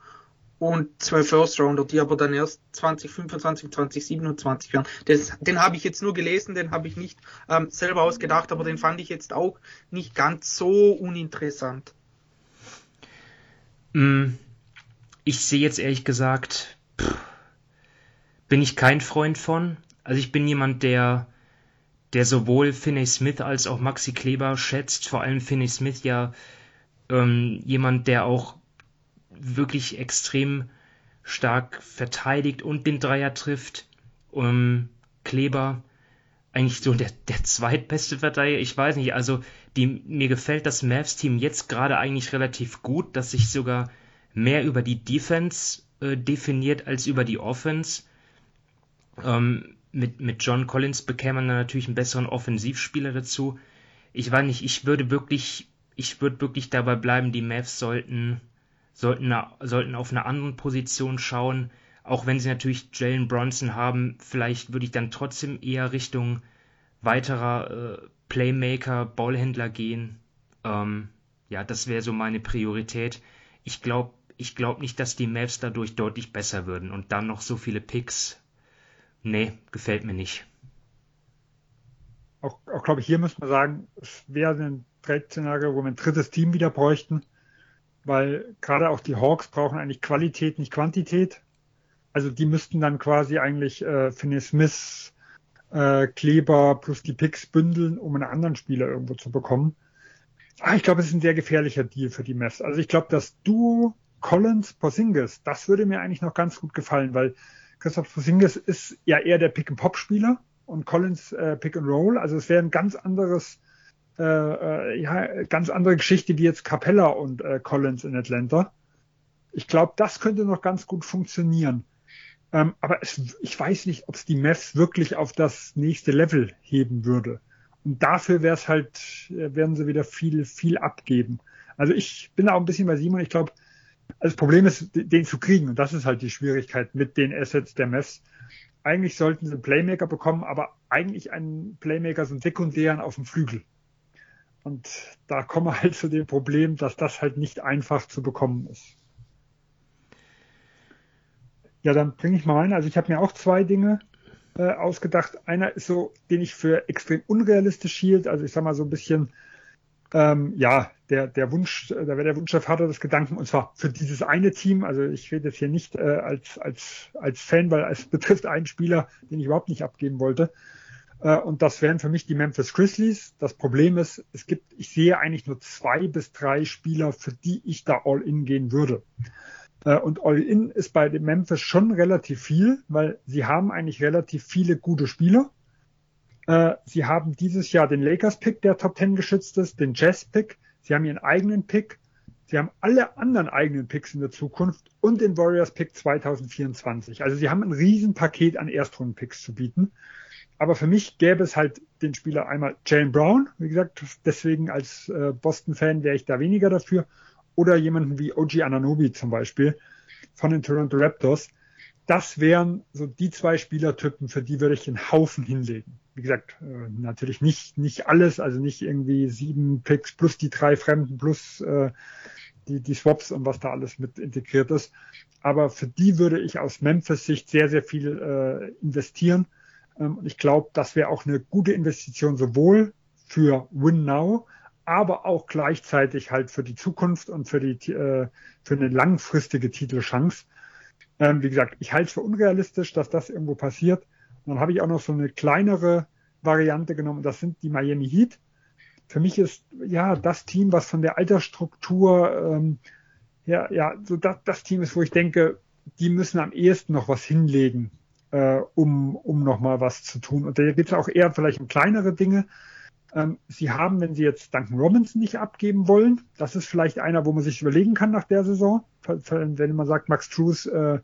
S6: und zwei First Rounder, die aber dann erst 2025, 2027 werden. Das, den habe ich jetzt nur gelesen, den habe ich nicht ähm, selber ausgedacht, aber den fand ich jetzt auch nicht ganz so uninteressant.
S5: Mm, ich sehe jetzt ehrlich gesagt, pff, bin ich kein Freund von. Also ich bin jemand, der der sowohl Finney Smith als auch Maxi Kleber schätzt. Vor allem Finney Smith ja ähm, jemand, der auch wirklich extrem stark verteidigt und den Dreier trifft. Ähm, Kleber eigentlich so der, der zweitbeste Verteidiger. Ich weiß nicht, also die, mir gefällt das Mavs-Team jetzt gerade eigentlich relativ gut, dass sich sogar mehr über die Defense äh, definiert als über die Offense. Ähm, mit, mit John Collins bekäme man natürlich einen besseren Offensivspieler dazu. Ich weiß nicht, ich würde wirklich, ich würde wirklich dabei bleiben, die Mavs sollten, sollten, sollten auf einer anderen Position schauen. Auch wenn sie natürlich Jalen Bronson haben, vielleicht würde ich dann trotzdem eher Richtung weiterer äh, Playmaker, Ballhändler gehen. Ähm, ja, das wäre so meine Priorität. Ich glaube ich glaub nicht, dass die Mavs dadurch deutlich besser würden. Und dann noch so viele Picks Nee, gefällt mir nicht.
S7: Auch, auch glaube ich, hier muss man sagen, es wäre ein Trade-Szenario, wo wir ein drittes Team wieder bräuchten, weil gerade auch die Hawks brauchen eigentlich Qualität, nicht Quantität. Also die müssten dann quasi eigentlich äh, Finney Smith, äh, Kleber plus die Picks bündeln, um einen anderen Spieler irgendwo zu bekommen. Ah, ich glaube, es ist ein sehr gefährlicher Deal für die Mavs. Also ich glaube, das Duo Collins Porzingis, das würde mir eigentlich noch ganz gut gefallen, weil Christoph Porzingis ist ja eher der Pick-and-Pop-Spieler und Collins äh, Pick-and-Roll. Also es wäre ein ganz anderes, äh, äh, ja, ganz andere Geschichte wie jetzt Capella und äh, Collins in Atlanta. Ich glaube, das könnte noch ganz gut funktionieren. Ähm, aber es, ich weiß nicht, ob es die Mavs wirklich auf das nächste Level heben würde. Und dafür wäre es halt, äh, werden sie wieder viel, viel abgeben. Also ich bin auch ein bisschen bei Simon. Ich glaube, das Problem ist, den zu kriegen. Und das ist halt die Schwierigkeit mit den Assets der Mess. Eigentlich sollten sie einen Playmaker bekommen, aber eigentlich einen Playmaker, so einen sekundären auf dem Flügel. Und da kommen wir halt zu dem Problem, dass das halt nicht einfach zu bekommen ist. Ja, dann bringe ich mal rein. Also ich habe mir auch zwei Dinge äh, ausgedacht. Einer ist so, den ich für extrem unrealistisch hielt. Also ich sag mal so ein bisschen ähm, ja, der, der Wunsch, da wäre der Wunsch der Vater des Gedanken, und zwar für dieses eine Team, also ich rede jetzt hier nicht äh, als, als, als Fan, weil es betrifft einen Spieler, den ich überhaupt nicht abgeben wollte. Äh, und das wären für mich die Memphis Grizzlies. Das Problem ist, es gibt, ich sehe eigentlich nur zwei bis drei Spieler, für die ich da all in gehen würde. Äh, und all in ist bei den Memphis schon relativ viel, weil sie haben eigentlich relativ viele gute Spieler. Äh, sie haben dieses Jahr den Lakers-Pick, der Top 10 geschützt ist, den Jazz-Pick. Sie haben ihren eigenen Pick. Sie haben alle anderen eigenen Picks in der Zukunft und den Warriors-Pick 2024. Also sie haben ein Riesenpaket an Erstrunden-Picks zu bieten. Aber für mich gäbe es halt den Spieler einmal Jalen Brown. Wie gesagt, deswegen als äh, Boston-Fan wäre ich da weniger dafür. Oder jemanden wie OG Ananobi zum Beispiel von den Toronto Raptors. Das wären so die zwei Spielertypen, für die würde ich einen Haufen hinlegen wie gesagt, äh, natürlich nicht, nicht alles, also nicht irgendwie sieben Picks plus die drei Fremden plus äh, die, die Swaps und was da alles mit integriert ist. Aber für die würde ich aus Memphis Sicht sehr, sehr viel äh, investieren. Ähm, und ich glaube, das wäre auch eine gute Investition sowohl für Win Now, aber auch gleichzeitig halt für die Zukunft und für die äh, für eine langfristige Titelchance. Ähm, wie gesagt, ich halte es für unrealistisch, dass das irgendwo passiert. Und dann habe ich auch noch so eine kleinere Variante genommen. Das sind die Miami Heat. Für mich ist ja das Team, was von der Altersstruktur ähm, ja, ja, so das, das Team ist, wo ich denke, die müssen am ehesten noch was hinlegen, äh, um, um nochmal was zu tun. Und da geht es auch eher vielleicht um kleinere Dinge. Ähm, sie haben, wenn sie jetzt Duncan Robinson nicht abgeben wollen, das ist vielleicht einer, wo man sich überlegen kann nach der Saison, wenn man sagt, Max Trues äh,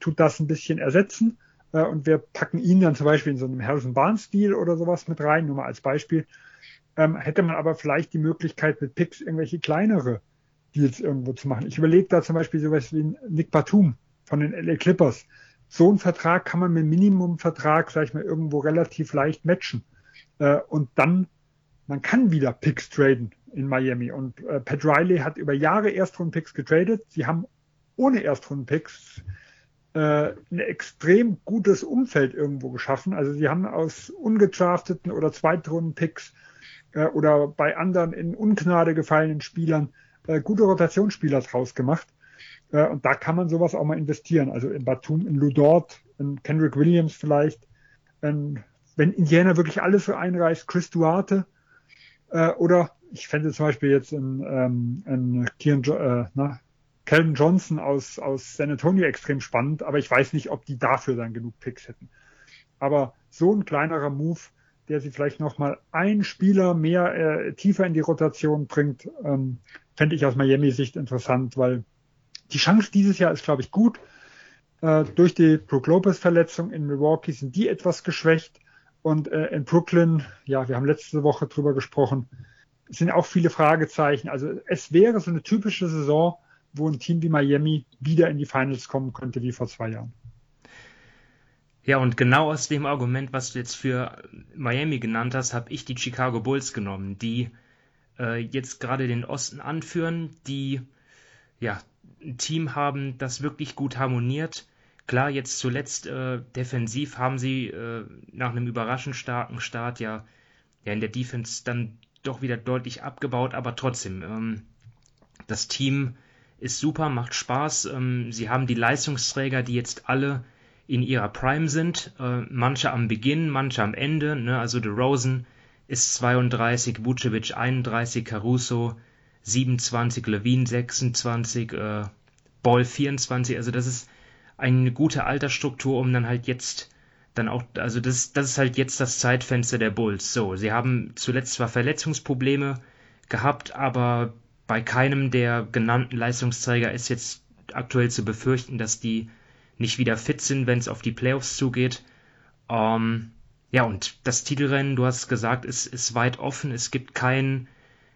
S7: tut das ein bisschen ersetzen. äh, und wir packen ihn dann zum Beispiel in so einem Harrison Barnes-Stil oder sowas mit rein, nur mal als Beispiel. Ähm, hätte man aber vielleicht die Möglichkeit, mit Picks irgendwelche kleinere Deals irgendwo zu machen. Ich überlege da zum Beispiel sowas wie Nick Batum von den LA Clippers. So einen Vertrag kann man mit Minimumvertrag, sag ich mal, irgendwo relativ leicht matchen. Äh, und dann, man kann wieder Picks traden in Miami. Und äh, Pat Riley hat über Jahre Erstrunden-Picks getradet. Sie haben ohne Erstrunden-Picks äh, ein extrem gutes Umfeld irgendwo geschaffen. Also sie haben aus ungedrafteten oder Zweitrunden-Picks äh, oder bei anderen in Ungnade gefallenen Spielern äh, gute Rotationsspieler draus gemacht. Äh, und da kann man sowas auch mal investieren. Also in Batum, in Ludort, in Kendrick Williams vielleicht. In, wenn Indiana wirklich alles so einreißt, Chris Duarte äh, oder ich fände zum Beispiel jetzt in, ähm, in Kian, äh, na, Calvin Johnson aus, aus San Antonio extrem spannend, aber ich weiß nicht, ob die dafür dann genug Picks hätten. Aber so ein kleinerer Move, der sie vielleicht nochmal ein Spieler mehr äh, tiefer in die Rotation bringt, ähm, fände ich aus Miami-Sicht interessant, weil die Chance dieses Jahr ist, glaube ich, gut. Äh, durch die Brook Lopez-Verletzung in Milwaukee sind die etwas geschwächt. Und äh, in Brooklyn, ja, wir haben letzte Woche drüber gesprochen, sind auch viele Fragezeichen. Also es wäre so eine typische Saison, wo ein Team wie Miami wieder in die Finals kommen könnte wie vor zwei Jahren.
S5: Ja, und genau aus dem Argument, was du jetzt für Miami genannt hast, habe ich die Chicago Bulls genommen, die äh, jetzt gerade den Osten anführen, die ja ein Team haben, das wirklich gut harmoniert. Klar, jetzt zuletzt äh, defensiv haben sie äh, nach einem überraschend starken Start ja, ja in der Defense dann doch wieder deutlich abgebaut, aber trotzdem, ähm, das Team ist super, macht Spaß. Ähm, sie haben die Leistungsträger, die jetzt alle in ihrer Prime sind. Äh, manche am Beginn, manche am Ende. Ne? Also Rosen ist 32, Vucevic 31, Caruso 27, Levine 26, äh, Ball 24. Also das ist eine gute Altersstruktur, um dann halt jetzt dann auch, also das, das ist halt jetzt das Zeitfenster der Bulls. So, sie haben zuletzt zwar Verletzungsprobleme gehabt, aber bei keinem der genannten Leistungsträger ist jetzt aktuell zu befürchten, dass die nicht wieder fit sind, wenn es auf die Playoffs zugeht. Ähm, ja, und das Titelrennen, du hast gesagt, ist, ist weit offen. Es gibt kein,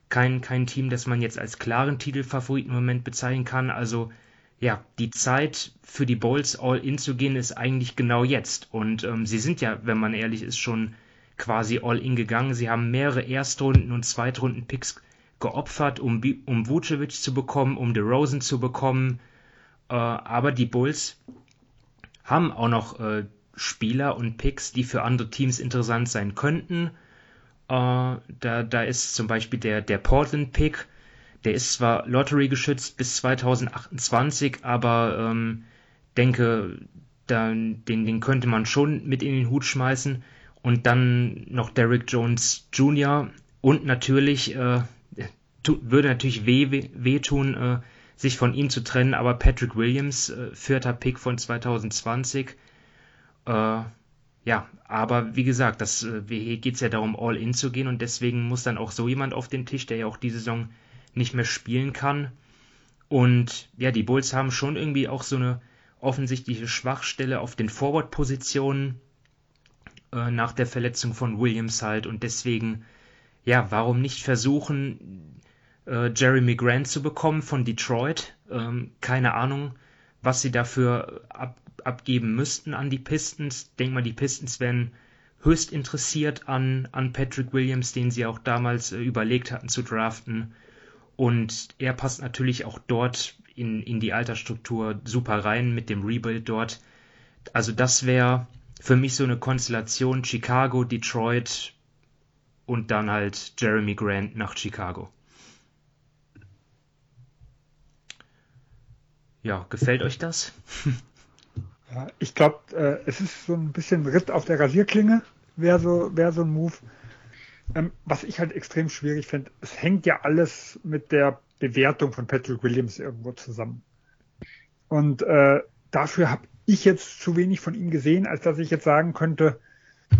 S5: kein, kein Team, das man jetzt als klaren Titelfavoriten im Moment bezeichnen kann. Also ja, die Zeit für die Bulls all in zu gehen ist eigentlich genau jetzt. Und ähm, sie sind ja, wenn man ehrlich ist, schon quasi all in gegangen. Sie haben mehrere Erstrunden- und Zweitrunden-Picks geopfert, um, um Vucevic zu bekommen, um DeRozan zu bekommen. Äh, aber die Bulls haben auch noch äh, Spieler und Picks, die für andere Teams interessant sein könnten. Äh, da, da ist zum Beispiel der, der Portland-Pick, der ist zwar Lottery geschützt bis 2028, aber ähm, denke, da, den, den könnte man schon mit in den Hut schmeißen. Und dann noch Derrick Jones Jr. und natürlich äh, würde natürlich weh, weh, weh tun, äh, sich von ihm zu trennen, aber Patrick Williams, äh, vierter Pick von 2020, äh, ja, aber wie gesagt, das, äh, hier geht es ja darum, all in zu gehen und deswegen muss dann auch so jemand auf den Tisch, der ja auch die Saison nicht mehr spielen kann. Und ja, die Bulls haben schon irgendwie auch so eine offensichtliche Schwachstelle auf den Forward-Positionen äh, nach der Verletzung von Williams halt. Und deswegen, ja, warum nicht versuchen, äh, Jeremy Grant zu bekommen von Detroit? Ähm, keine Ahnung, was sie dafür ab, abgeben müssten an die Pistons. Ich mal, die Pistons wären höchst interessiert an, an Patrick Williams, den sie auch damals äh, überlegt hatten zu draften. Und er passt natürlich auch dort in, in die Altersstruktur super rein mit dem Rebuild dort. Also das wäre für mich so eine Konstellation Chicago, Detroit und dann halt Jeremy Grant nach Chicago. Ja, gefällt euch das?
S7: ja, ich glaube, äh, es ist so ein bisschen Ritt auf der Rasierklinge, wäre so, wär so ein Move. Ähm, was ich halt extrem schwierig finde, es hängt ja alles mit der Bewertung von Patrick Williams irgendwo zusammen. Und äh, dafür habe ich jetzt zu wenig von ihm gesehen, als dass ich jetzt sagen könnte,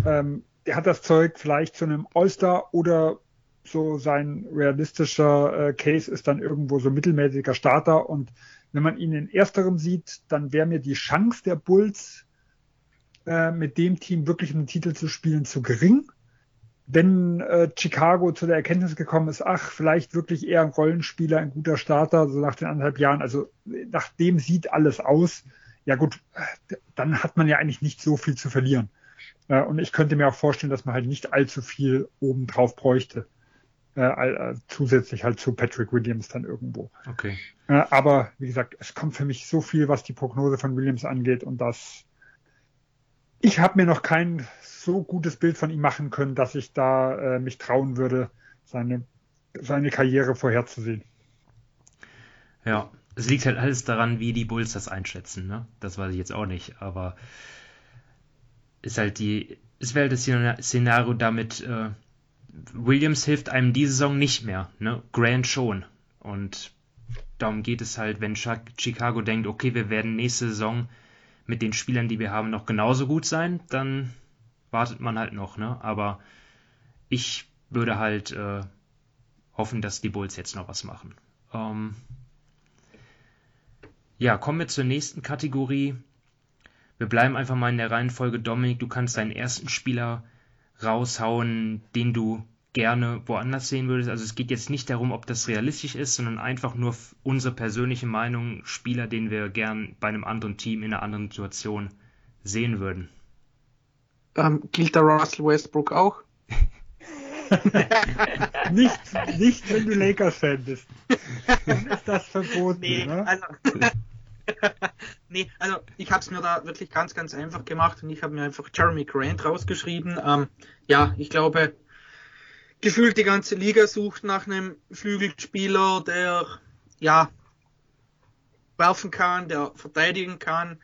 S7: ähm, er hat das Zeug vielleicht zu einem All-Star oder so sein realistischer äh, Case ist dann irgendwo so mittelmäßiger Starter. Und wenn man ihn in ersterem sieht, dann wäre mir die Chance der Bulls äh, mit dem Team wirklich den Titel zu spielen zu gering. Wenn äh, Chicago zu der Erkenntnis gekommen ist, ach, vielleicht wirklich eher ein Rollenspieler, ein guter Starter, so nach den anderthalb Jahren, also nach dem sieht alles aus, ja gut, dann hat man ja eigentlich nicht so viel zu verlieren. Äh, und ich könnte mir auch vorstellen, dass man halt nicht allzu viel obendrauf bräuchte. Äh, äh, zusätzlich halt zu Patrick Williams dann irgendwo.
S5: Okay.
S7: Äh, aber wie gesagt, es kommt für mich so viel, was die Prognose von Williams angeht und das ich habe mir noch kein so gutes Bild von ihm machen können, dass ich da äh, mich trauen würde, seine, seine Karriere vorherzusehen.
S5: Ja, es liegt halt alles daran, wie die Bulls das einschätzen. Ne? Das weiß ich jetzt auch nicht, aber ist halt die, es wäre halt das Szenario damit, äh, Williams hilft einem diese Saison nicht mehr, ne? Grant schon. Und darum geht es halt, wenn Chicago denkt, okay, wir werden nächste Saison mit den Spielern, die wir haben, noch genauso gut sein, dann wartet man halt noch, ne? Aber ich würde halt äh, hoffen, dass die Bulls jetzt noch was machen. Ähm ja, kommen wir zur nächsten Kategorie. Wir bleiben einfach mal in der Reihenfolge. Dominik, du kannst deinen ersten Spieler raushauen, den du gerne woanders sehen würdest. Also es geht jetzt nicht darum, ob das realistisch ist, sondern einfach nur unsere persönliche Meinung, Spieler, den wir gern bei einem anderen Team in einer anderen Situation sehen würden.
S6: Ähm, gilt der Russell Westbrook auch?
S7: nicht, nicht, wenn du Lakers-Fan bist. Dann ist das verboten. Nee, ne?
S6: also, nee, also ich habe es mir da wirklich ganz, ganz einfach gemacht und ich habe mir einfach Jeremy Grant rausgeschrieben. Ähm, ja, ich glaube, gefühlt die ganze Liga sucht nach einem Flügelspieler, der ja werfen kann, der verteidigen kann,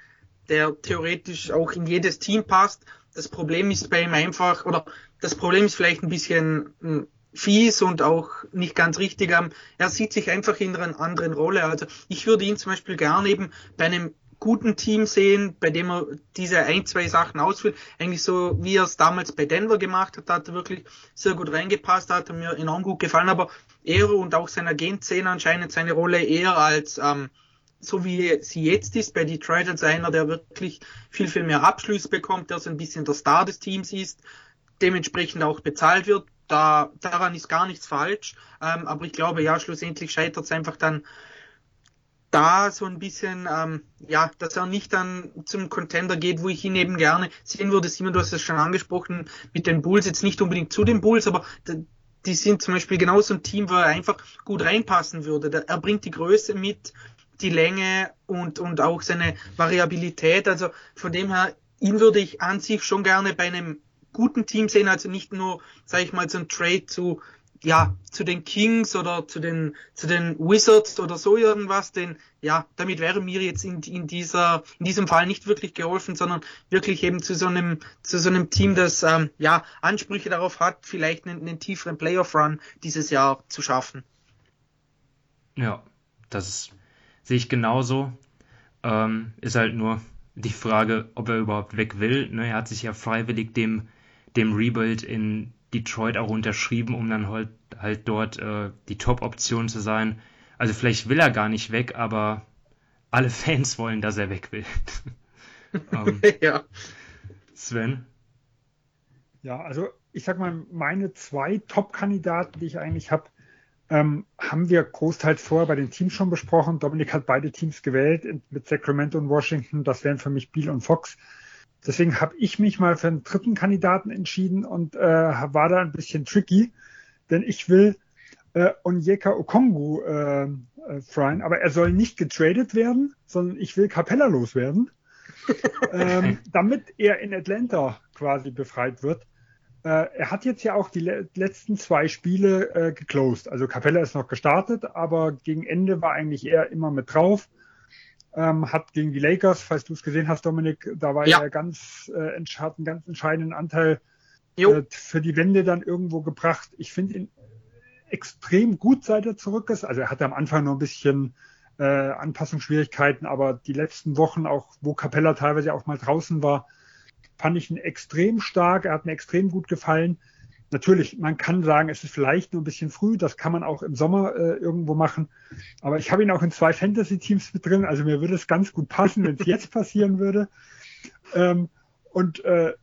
S6: der theoretisch auch in jedes Team passt. Das Problem ist bei ihm einfach, oder das Problem ist vielleicht ein bisschen hm, fies und auch nicht ganz richtig. Er sieht sich einfach in einer anderen Rolle. Also ich würde ihn zum Beispiel gerne eben bei einem guten Team sehen, bei dem er diese ein, zwei Sachen ausführt. Eigentlich so, wie er es damals bei Denver gemacht hat, hat er wirklich sehr gut reingepasst, hat er mir enorm gut gefallen, aber er und auch sein Agent sehen anscheinend seine Rolle eher als, ähm, so wie sie jetzt ist, bei Detroit als einer, der wirklich viel, viel mehr Abschlüsse bekommt, der so ein bisschen der Star des Teams ist, dementsprechend auch bezahlt wird. Da, daran ist gar nichts falsch. Ähm, aber ich glaube, ja, schlussendlich scheitert es einfach dann da so ein bisschen, ähm, ja, dass er nicht dann zum Contender geht, wo ich ihn eben gerne sehen würde. Simon, du hast es schon angesprochen, mit den Bulls, jetzt nicht unbedingt zu den Bulls, aber die sind zum Beispiel genauso ein Team, wo er einfach gut reinpassen würde. Er bringt die Größe mit, die Länge und, und auch seine Variabilität. Also von dem her, ihn würde ich an sich schon gerne bei einem guten Team sehen, also nicht nur, sage ich mal, so ein Trade zu ja, zu den Kings oder zu den, zu den Wizards oder so irgendwas, denn ja, damit wäre mir jetzt in, in dieser, in diesem Fall nicht wirklich geholfen, sondern wirklich eben zu so einem, zu so einem Team, das, ähm, ja, Ansprüche darauf hat, vielleicht einen, einen tieferen Playoff-Run dieses Jahr zu schaffen.
S5: Ja, das sehe ich genauso. Ähm, ist halt nur die Frage, ob er überhaupt weg will. Ne, er hat sich ja freiwillig dem, dem Rebuild in Detroit auch unterschrieben, um dann halt, halt dort äh, die Top-Option zu sein. Also vielleicht will er gar nicht weg, aber alle Fans wollen, dass er weg will.
S6: um, ähm, ja.
S5: Sven?
S7: Ja, also ich sag mal, meine zwei Top-Kandidaten, die ich eigentlich habe, ähm, haben wir großteils vorher bei den Teams schon besprochen. Dominik hat beide Teams gewählt mit Sacramento und Washington. Das wären für mich Biel und Fox. Deswegen habe ich mich mal für einen dritten Kandidaten entschieden und äh, war da ein bisschen tricky, denn ich will äh, Onyeka Okongu äh, äh, fryen, aber er soll nicht getradet werden, sondern ich will Capella loswerden, ähm, damit er in Atlanta quasi befreit wird. Äh, er hat jetzt ja auch die le letzten zwei Spiele äh, geclosed. Also Capella ist noch gestartet, aber gegen Ende war eigentlich er immer mit drauf ähm, hat gegen die Lakers, falls du es gesehen hast, Dominik, da war ja. er ganz, äh, hat einen ganz entscheidenden Anteil äh, für die Wende dann irgendwo gebracht. Ich finde ihn extrem gut, seit er zurück ist. Also er hatte am Anfang noch ein bisschen äh, Anpassungsschwierigkeiten, aber die letzten Wochen, auch wo Capella teilweise auch mal draußen war, fand ich ihn extrem stark. Er hat mir extrem gut gefallen. Natürlich, man kann sagen, es ist vielleicht nur ein bisschen früh, das kann man auch im Sommer äh, irgendwo machen. Aber ich habe ihn auch in zwei Fantasy-Teams mit drin, also mir würde es ganz gut passen, wenn es jetzt passieren würde. Ähm, Und äh,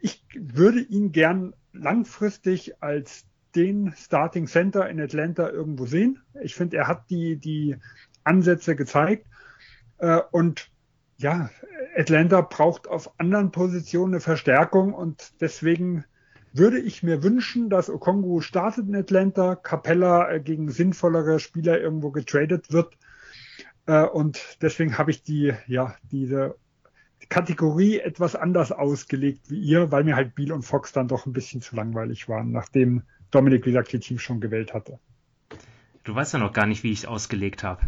S7: ich würde ihn gern langfristig als den Starting Center in Atlanta irgendwo sehen. Ich finde, er hat die, die Ansätze gezeigt. Äh, und ja, Atlanta braucht auf anderen Positionen eine Verstärkung und deswegen würde ich mir wünschen, dass Okongu startet in Atlanta, Capella äh, gegen sinnvollere Spieler irgendwo getradet wird. Äh, und deswegen habe ich die, ja, diese Kategorie etwas anders ausgelegt wie ihr, weil mir halt Biel und Fox dann doch ein bisschen zu langweilig waren, nachdem Dominik, wie gesagt, die Team schon gewählt hatte.
S5: Du weißt ja noch gar nicht, wie ich es ausgelegt habe.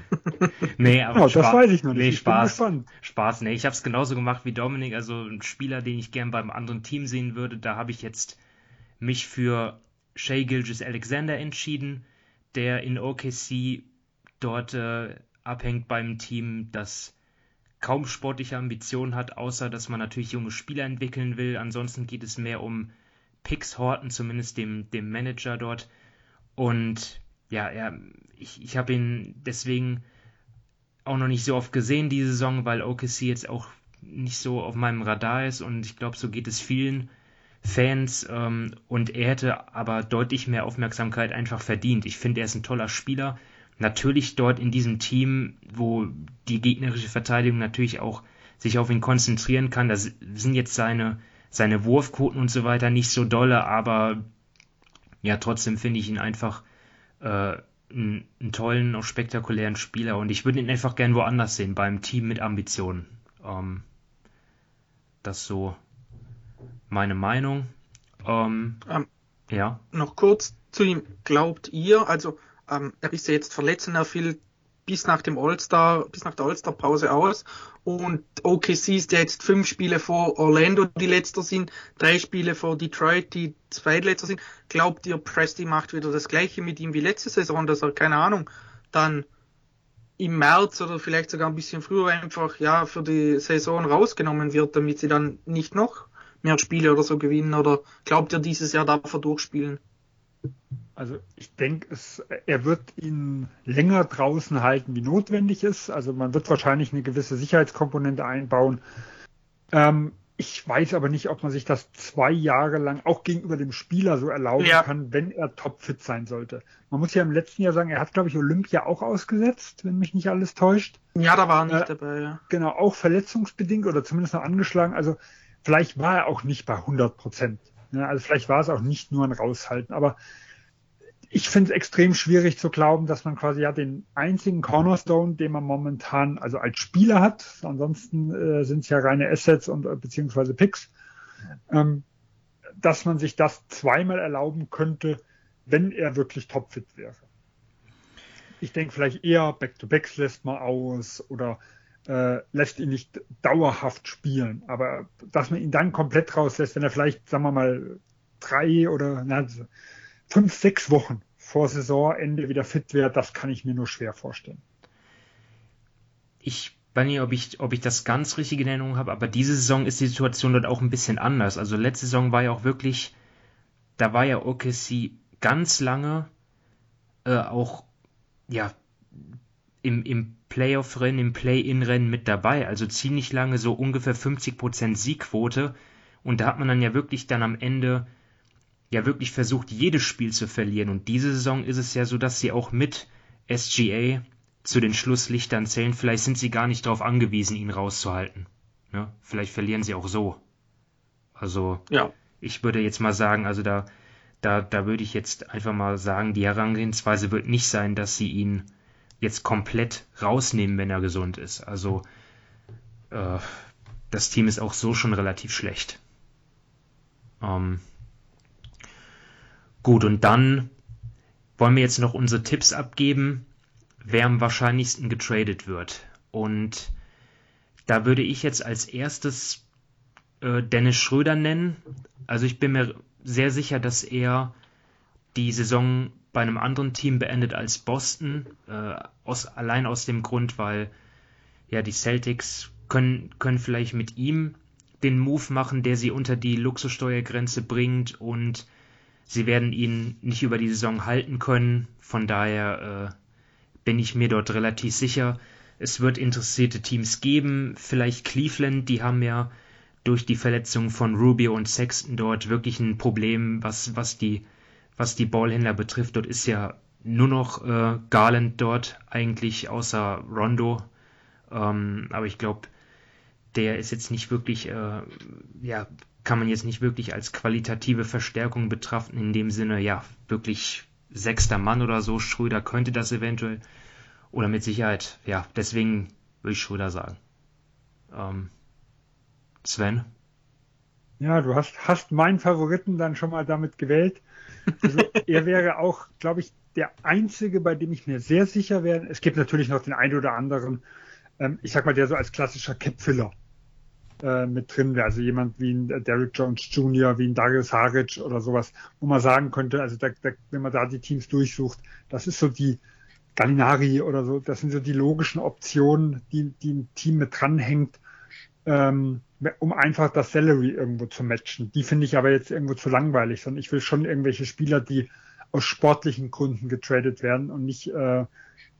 S5: nee, aber
S7: ja, das weiß ich noch nicht.
S5: Nee,
S7: ich
S5: Spaß. Spaß. Nee, ich habe es genauso gemacht wie Dominik. Also ein Spieler, den ich gern beim anderen Team sehen würde. Da habe ich jetzt mich für Shea Gilgis Alexander entschieden, der in OKC dort äh, abhängt beim Team, das kaum sportliche Ambitionen hat, außer dass man natürlich junge Spieler entwickeln will. Ansonsten geht es mehr um Picks Horton, zumindest dem, dem Manager dort. Und ja, er, ich, ich habe ihn deswegen auch noch nicht so oft gesehen diese Saison, weil OKC jetzt auch nicht so auf meinem Radar ist und ich glaube, so geht es vielen Fans ähm, und er hätte aber deutlich mehr Aufmerksamkeit einfach verdient. Ich finde, er ist ein toller Spieler. Natürlich dort in diesem Team, wo die gegnerische Verteidigung natürlich auch sich auf ihn konzentrieren kann. Da sind jetzt seine, seine Wurfquoten und so weiter nicht so dolle, aber ja, trotzdem finde ich ihn einfach äh, einen, einen, tollen, auch spektakulären Spieler und ich würde ihn einfach gern woanders sehen, beim Team mit Ambitionen. Ähm, das ist so meine Meinung. Ähm,
S6: ähm, ja. Noch kurz zu ihm. Glaubt ihr, also ähm, er ist ja jetzt verletzt und er fiel bis nach dem All-Star, bis nach der All-Star-Pause aus. Und OKC ist ja jetzt fünf Spiele vor Orlando, die letzter sind, drei Spiele vor Detroit, die zweitletzter sind. Glaubt ihr, Presti macht wieder das gleiche mit ihm wie letzte Saison, dass er, keine Ahnung, dann im März oder vielleicht sogar ein bisschen früher einfach, ja, für die Saison rausgenommen wird, damit sie dann nicht noch mehr Spiele oder so gewinnen? Oder glaubt ihr, dieses Jahr darf er durchspielen?
S7: Also ich denke, er wird ihn länger draußen halten, wie notwendig ist. Also man wird wahrscheinlich eine gewisse Sicherheitskomponente einbauen. Ähm, ich weiß aber nicht, ob man sich das zwei Jahre lang auch gegenüber dem Spieler so erlauben ja. kann, wenn er topfit sein sollte. Man muss ja im letzten Jahr sagen, er hat, glaube ich, Olympia auch ausgesetzt, wenn mich nicht alles täuscht.
S6: Ja, da war er nicht äh, dabei, ja.
S7: Genau, auch verletzungsbedingt oder zumindest noch angeschlagen. Also vielleicht war er auch nicht bei 100 Prozent. Ja, also vielleicht war es auch nicht nur ein Raushalten, aber ich finde es extrem schwierig zu glauben, dass man quasi ja den einzigen Cornerstone, den man momentan also als Spieler hat, ansonsten äh, sind es ja reine Assets und äh, beziehungsweise Picks, ähm, dass man sich das zweimal erlauben könnte, wenn er wirklich topfit wäre. Ich denke vielleicht eher Back-to-Backs lässt man aus oder äh, lässt ihn nicht dauerhaft spielen, aber dass man ihn dann komplett rauslässt, wenn er vielleicht, sagen wir mal, drei oder na, fünf, sechs Wochen vor Saisonende wieder fit wäre, das kann ich mir nur schwer vorstellen.
S5: Ich weiß nicht, ob ich, ob ich das ganz richtige Erinnerung habe, aber diese Saison ist die Situation dort auch ein bisschen anders. Also letzte Saison war ja auch wirklich, da war ja OKC ganz lange äh, auch ja im, im Playoff-Rennen, im Play-In-Rennen mit dabei. Also ziemlich lange, so ungefähr 50% Siegquote. Und da hat man dann ja wirklich dann am Ende ja wirklich versucht, jedes Spiel zu verlieren. Und diese Saison ist es ja so, dass sie auch mit SGA zu den Schlusslichtern zählen. Vielleicht sind sie gar nicht darauf angewiesen, ihn rauszuhalten. Ja, vielleicht verlieren sie auch so. Also, ja. ich würde jetzt mal sagen, also da, da, da würde ich jetzt einfach mal sagen, die Herangehensweise wird nicht sein, dass sie ihn jetzt komplett rausnehmen, wenn er gesund ist. Also, äh, das Team ist auch so schon relativ schlecht. Ähm, Gut, und dann wollen wir jetzt noch unsere Tipps abgeben, wer am wahrscheinlichsten getradet wird. Und da würde ich jetzt als erstes äh, Dennis Schröder nennen. Also ich bin mir sehr sicher, dass er die Saison bei einem anderen Team beendet als Boston. Äh, aus, allein aus dem Grund, weil ja die Celtics können, können vielleicht mit ihm den Move machen, der sie unter die Luxussteuergrenze bringt und Sie werden ihn nicht über die Saison halten können. Von daher äh, bin ich mir dort relativ sicher. Es wird interessierte Teams geben. Vielleicht Cleveland, die haben ja durch die Verletzung von Rubio und Sexton dort wirklich ein Problem, was, was die, was die Ballhändler betrifft. Dort ist ja nur noch äh, Garland dort eigentlich außer Rondo. Ähm, aber ich glaube, der ist jetzt nicht wirklich, äh, ja, kann man jetzt nicht wirklich als qualitative Verstärkung betrachten, in dem Sinne, ja, wirklich sechster Mann oder so. Schröder könnte das eventuell. Oder mit Sicherheit, ja, deswegen würde ich Schröder sagen. Ähm, Sven?
S7: Ja, du hast, hast meinen Favoriten dann schon mal damit gewählt. Also, er wäre auch, glaube ich, der einzige, bei dem ich mir sehr sicher wäre. Es gibt natürlich noch den einen oder anderen, ähm, ich sag mal, der so als klassischer Cap-Filler äh, mit drin wäre. Also jemand wie ein Derrick Jones Jr., wie ein Darius Haric oder sowas, wo man sagen könnte, also da, da, wenn man da die Teams durchsucht, das ist so die Gallinari oder so, das sind so die logischen Optionen, die, die ein Team mit dranhängt, ähm, um einfach das Salary irgendwo zu matchen. Die finde ich aber jetzt irgendwo zu langweilig, sondern ich will schon irgendwelche Spieler, die aus sportlichen Gründen getradet werden und nicht äh,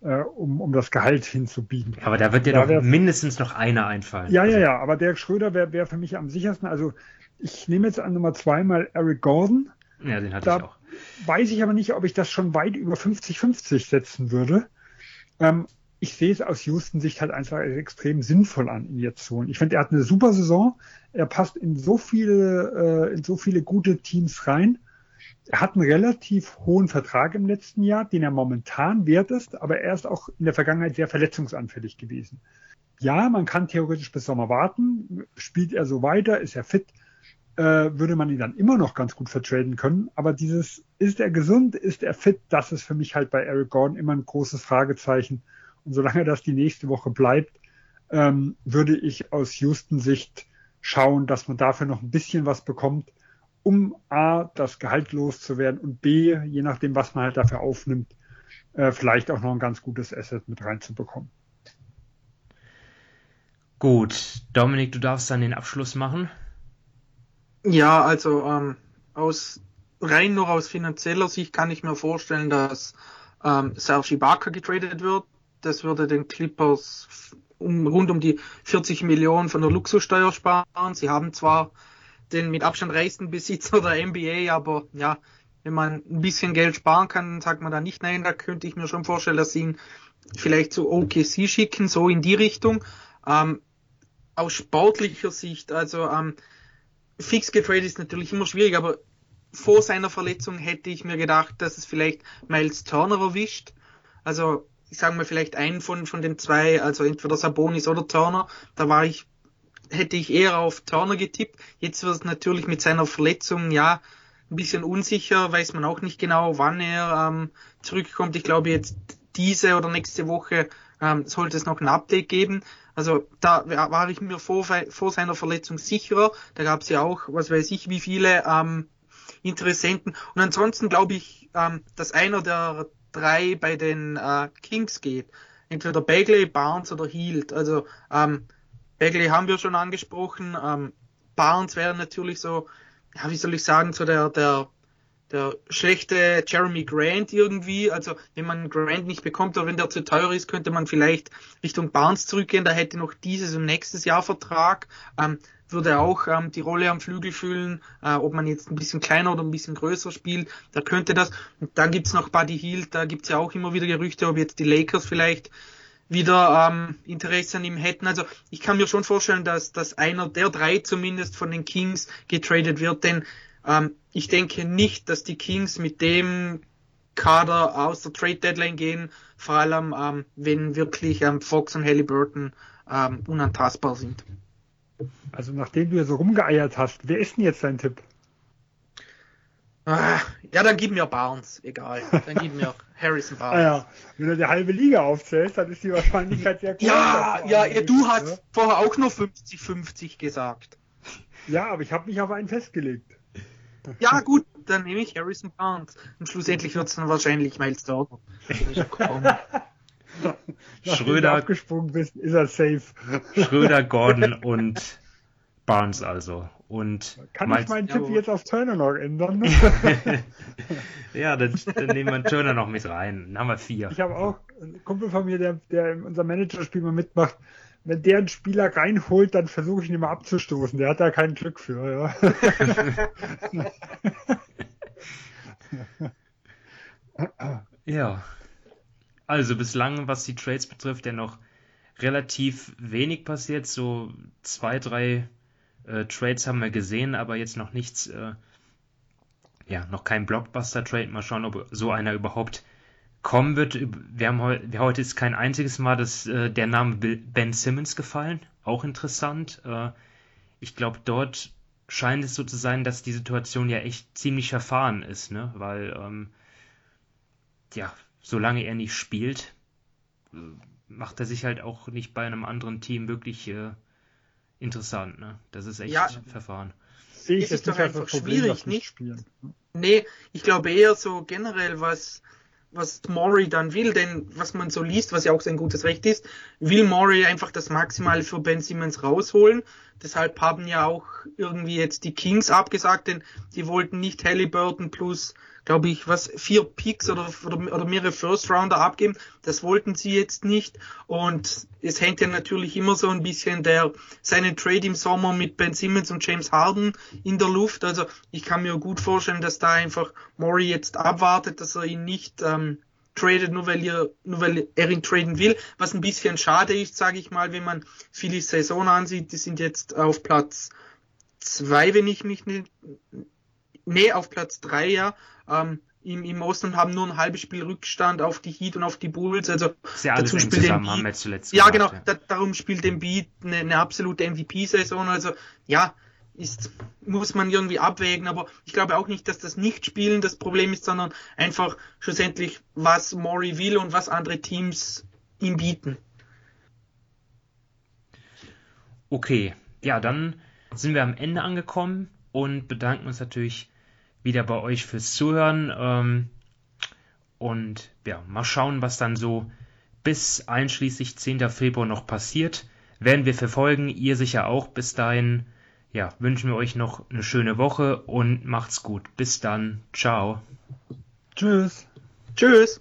S7: äh, um, um das Gehalt hinzubiegen.
S5: Aber da wird dir da doch mindestens noch einer einfallen.
S7: Ja, ja, ja, aber der Schröder wäre wär für mich am sichersten. Also ich nehme jetzt an Nummer zwei mal Eric Gordon.
S5: Ja, den hatte da ich auch.
S7: Weiß ich aber nicht, ob ich das schon weit über 50-50 setzen würde. Ähm, ich sehe es aus Houston-Sicht halt einfach extrem sinnvoll an, ihn jetzt zu holen. Ich finde, er hat eine super Saison. Er passt in so viele, äh, in so viele gute Teams rein. Er hat einen relativ hohen Vertrag im letzten Jahr, den er momentan wert ist, aber er ist auch in der Vergangenheit sehr verletzungsanfällig gewesen. Ja, man kann theoretisch bis Sommer warten. Spielt er so weiter, ist er fit, äh, würde man ihn dann immer noch ganz gut vertraden können. Aber dieses, ist er gesund, ist er fit, das ist für mich halt bei Eric Gordon immer ein großes Fragezeichen. Und solange das die nächste Woche bleibt, ähm, würde ich aus Houston-Sicht schauen, dass man dafür noch ein bisschen was bekommt, um A, das Gehalt loszuwerden und B, je nachdem, was man halt dafür aufnimmt, äh, vielleicht auch noch ein ganz gutes Asset mit reinzubekommen.
S5: Gut, Dominik, du darfst dann den Abschluss machen.
S6: Ja, also ähm, aus rein nur aus finanzieller Sicht kann ich mir vorstellen, dass ähm, Serge Ibaka getradet wird das würde den Clippers um, rund um die 40 Millionen von der Luxussteuer sparen. Sie haben zwar den mit Abstand reichsten Besitzer der NBA, aber ja, wenn man ein bisschen Geld sparen kann, sagt man da nicht nein. Da könnte ich mir schon vorstellen, dass sie ihn vielleicht zu OKC schicken, so in die Richtung. Ähm, aus sportlicher Sicht, also ähm, fix getradet ist natürlich immer schwierig, aber vor seiner Verletzung hätte ich mir gedacht, dass es vielleicht Miles Turner erwischt. Also ich sage mal vielleicht einen von, von den zwei, also entweder Sabonis oder Turner, da war ich, hätte ich eher auf Turner getippt. Jetzt wird es natürlich mit seiner Verletzung, ja, ein bisschen unsicher, weiß man auch nicht genau, wann er ähm, zurückkommt. Ich glaube jetzt diese oder nächste Woche ähm, sollte es noch ein Update geben. Also da war ich mir vor, vor seiner Verletzung sicherer. Da gab es ja auch, was weiß ich, wie viele ähm, Interessenten. Und ansonsten glaube ich, ähm, dass einer der drei bei den äh, Kings geht. Entweder Bagley, Barnes oder Hield. Also ähm, Bagley haben wir schon angesprochen. Ähm, Barnes wäre natürlich so, ja, wie soll ich sagen, so der, der, der schlechte Jeremy Grant irgendwie. Also wenn man Grant nicht bekommt oder wenn der zu teuer ist, könnte man vielleicht Richtung Barnes zurückgehen. Da hätte noch dieses und nächstes Jahr Vertrag. Ähm, würde auch ähm, die Rolle am Flügel fühlen, äh, ob man jetzt ein bisschen kleiner oder ein bisschen größer spielt, da könnte das. Und dann gibt's noch Buddy Hield, da gibt's ja auch immer wieder Gerüchte, ob jetzt die Lakers vielleicht wieder ähm, Interesse an ihm hätten. Also ich kann mir schon vorstellen, dass, dass einer der drei zumindest von den Kings getradet wird, denn ähm, ich denke nicht, dass die Kings mit dem Kader aus der Trade Deadline gehen, vor allem ähm, wenn wirklich ähm, Fox und Halliburton ähm, unantastbar sind.
S7: Also nachdem du ja so rumgeeiert hast, wer ist denn jetzt dein Tipp?
S6: Ah, ja, dann gib mir Barnes, egal. Dann gib mir Harrison Barnes.
S7: Ah ja, wenn du die halbe Liga aufzählst, dann ist die Wahrscheinlichkeit sehr
S6: groß. Ja, ja, ja du hast ne? vorher auch nur 50-50 gesagt.
S7: Ja, aber ich habe mich auf einen festgelegt.
S6: Ja, gut, dann nehme ich Harrison Barnes. Und schlussendlich wird es dann wahrscheinlich Miles Turner.
S5: Schröder
S7: abgesprungen bist, ist er safe.
S5: Schröder, Gordon und Barnes also. Und
S7: Kann
S5: mal-
S7: ich meinen Tipp jetzt auf Turner noch ändern?
S5: ja, dann, dann nehmen wir Turner noch mit rein. Dann haben wir vier.
S7: Ich habe auch einen Kumpel von mir, der, der in unserem Managerspiel mal mitmacht. Wenn der einen Spieler reinholt, dann versuche ich ihn immer abzustoßen. Der hat da kein Glück für. Ja.
S5: Ja. Also bislang, was die Trades betrifft, ja noch relativ wenig passiert. So zwei, drei äh, Trades haben wir gesehen, aber jetzt noch nichts, äh, ja, noch kein Blockbuster-Trade. Mal schauen, ob so einer überhaupt kommen wird. Wir haben heu wir, heute ist kein einziges Mal dass, äh, der Name Ben Simmons gefallen. Auch interessant. Äh, ich glaube, dort scheint es so zu sein, dass die Situation ja echt ziemlich verfahren ist, ne? Weil, ähm, ja, solange er nicht spielt, äh, macht er sich halt auch nicht bei einem anderen Team wirklich äh, interessant, ne? Das ist echt
S6: Ja.
S5: verfahren.
S7: Sehe ich
S6: Es ist doch einfach
S7: Problem,
S6: schwierig,
S7: nicht spielen.
S6: Nee, ich glaube eher so generell, was, was Maury dann will, denn was man so liest, was ja auch sein gutes Recht ist, will Maury einfach das Maximale für Ben Simmons rausholen. Deshalb haben ja auch irgendwie jetzt die Kings abgesagt, denn die wollten nicht Halliburton plus, glaube ich, was, vier Picks oder, oder, oder mehrere First Rounder abgeben. Das wollten sie jetzt nicht. Und es hängt ja natürlich immer so ein bisschen der, seine Trade im Sommer mit Ben Simmons und James Harden in der Luft. Also ich kann mir gut vorstellen, dass da einfach Maury jetzt abwartet, dass er ihn nicht ähm, tradet, nur weil, ihr, nur weil er ihn traden will. Was ein bisschen schade ist, sage ich mal, wenn man Phillies Saison ansieht. Die sind jetzt auf Platz zwei, wenn ich mich nicht, nee, auf Platz drei, ja. Ähm, im, Im Osten haben nur ein halbes Spiel Rückstand auf die Heat und auf die Bulls. Also
S5: ja
S6: dazu spielt
S5: zusammen, haben wir zuletzt
S6: ja,
S5: gesagt,
S6: genau. Da, darum spielt Embiid eine, eine absolute MVP-Saison. Also ja, ist, muss man irgendwie abwägen. Aber ich glaube auch nicht, dass das Nicht-Spielen das Problem ist, sondern einfach schlussendlich, was Maury will und was andere Teams ihm bieten.
S5: Okay, ja, dann sind wir am Ende angekommen und bedanken uns natürlich wieder bei euch fürs Zuhören. Ähm, und ja, mal schauen, was dann so bis einschließlich 10. Februar noch passiert. Werden wir verfolgen, ihr sicher auch. Bis dahin, ja, wünschen wir euch noch eine schöne Woche und macht's gut. Bis dann. Ciao.
S7: Tschüss.
S6: Tschüss.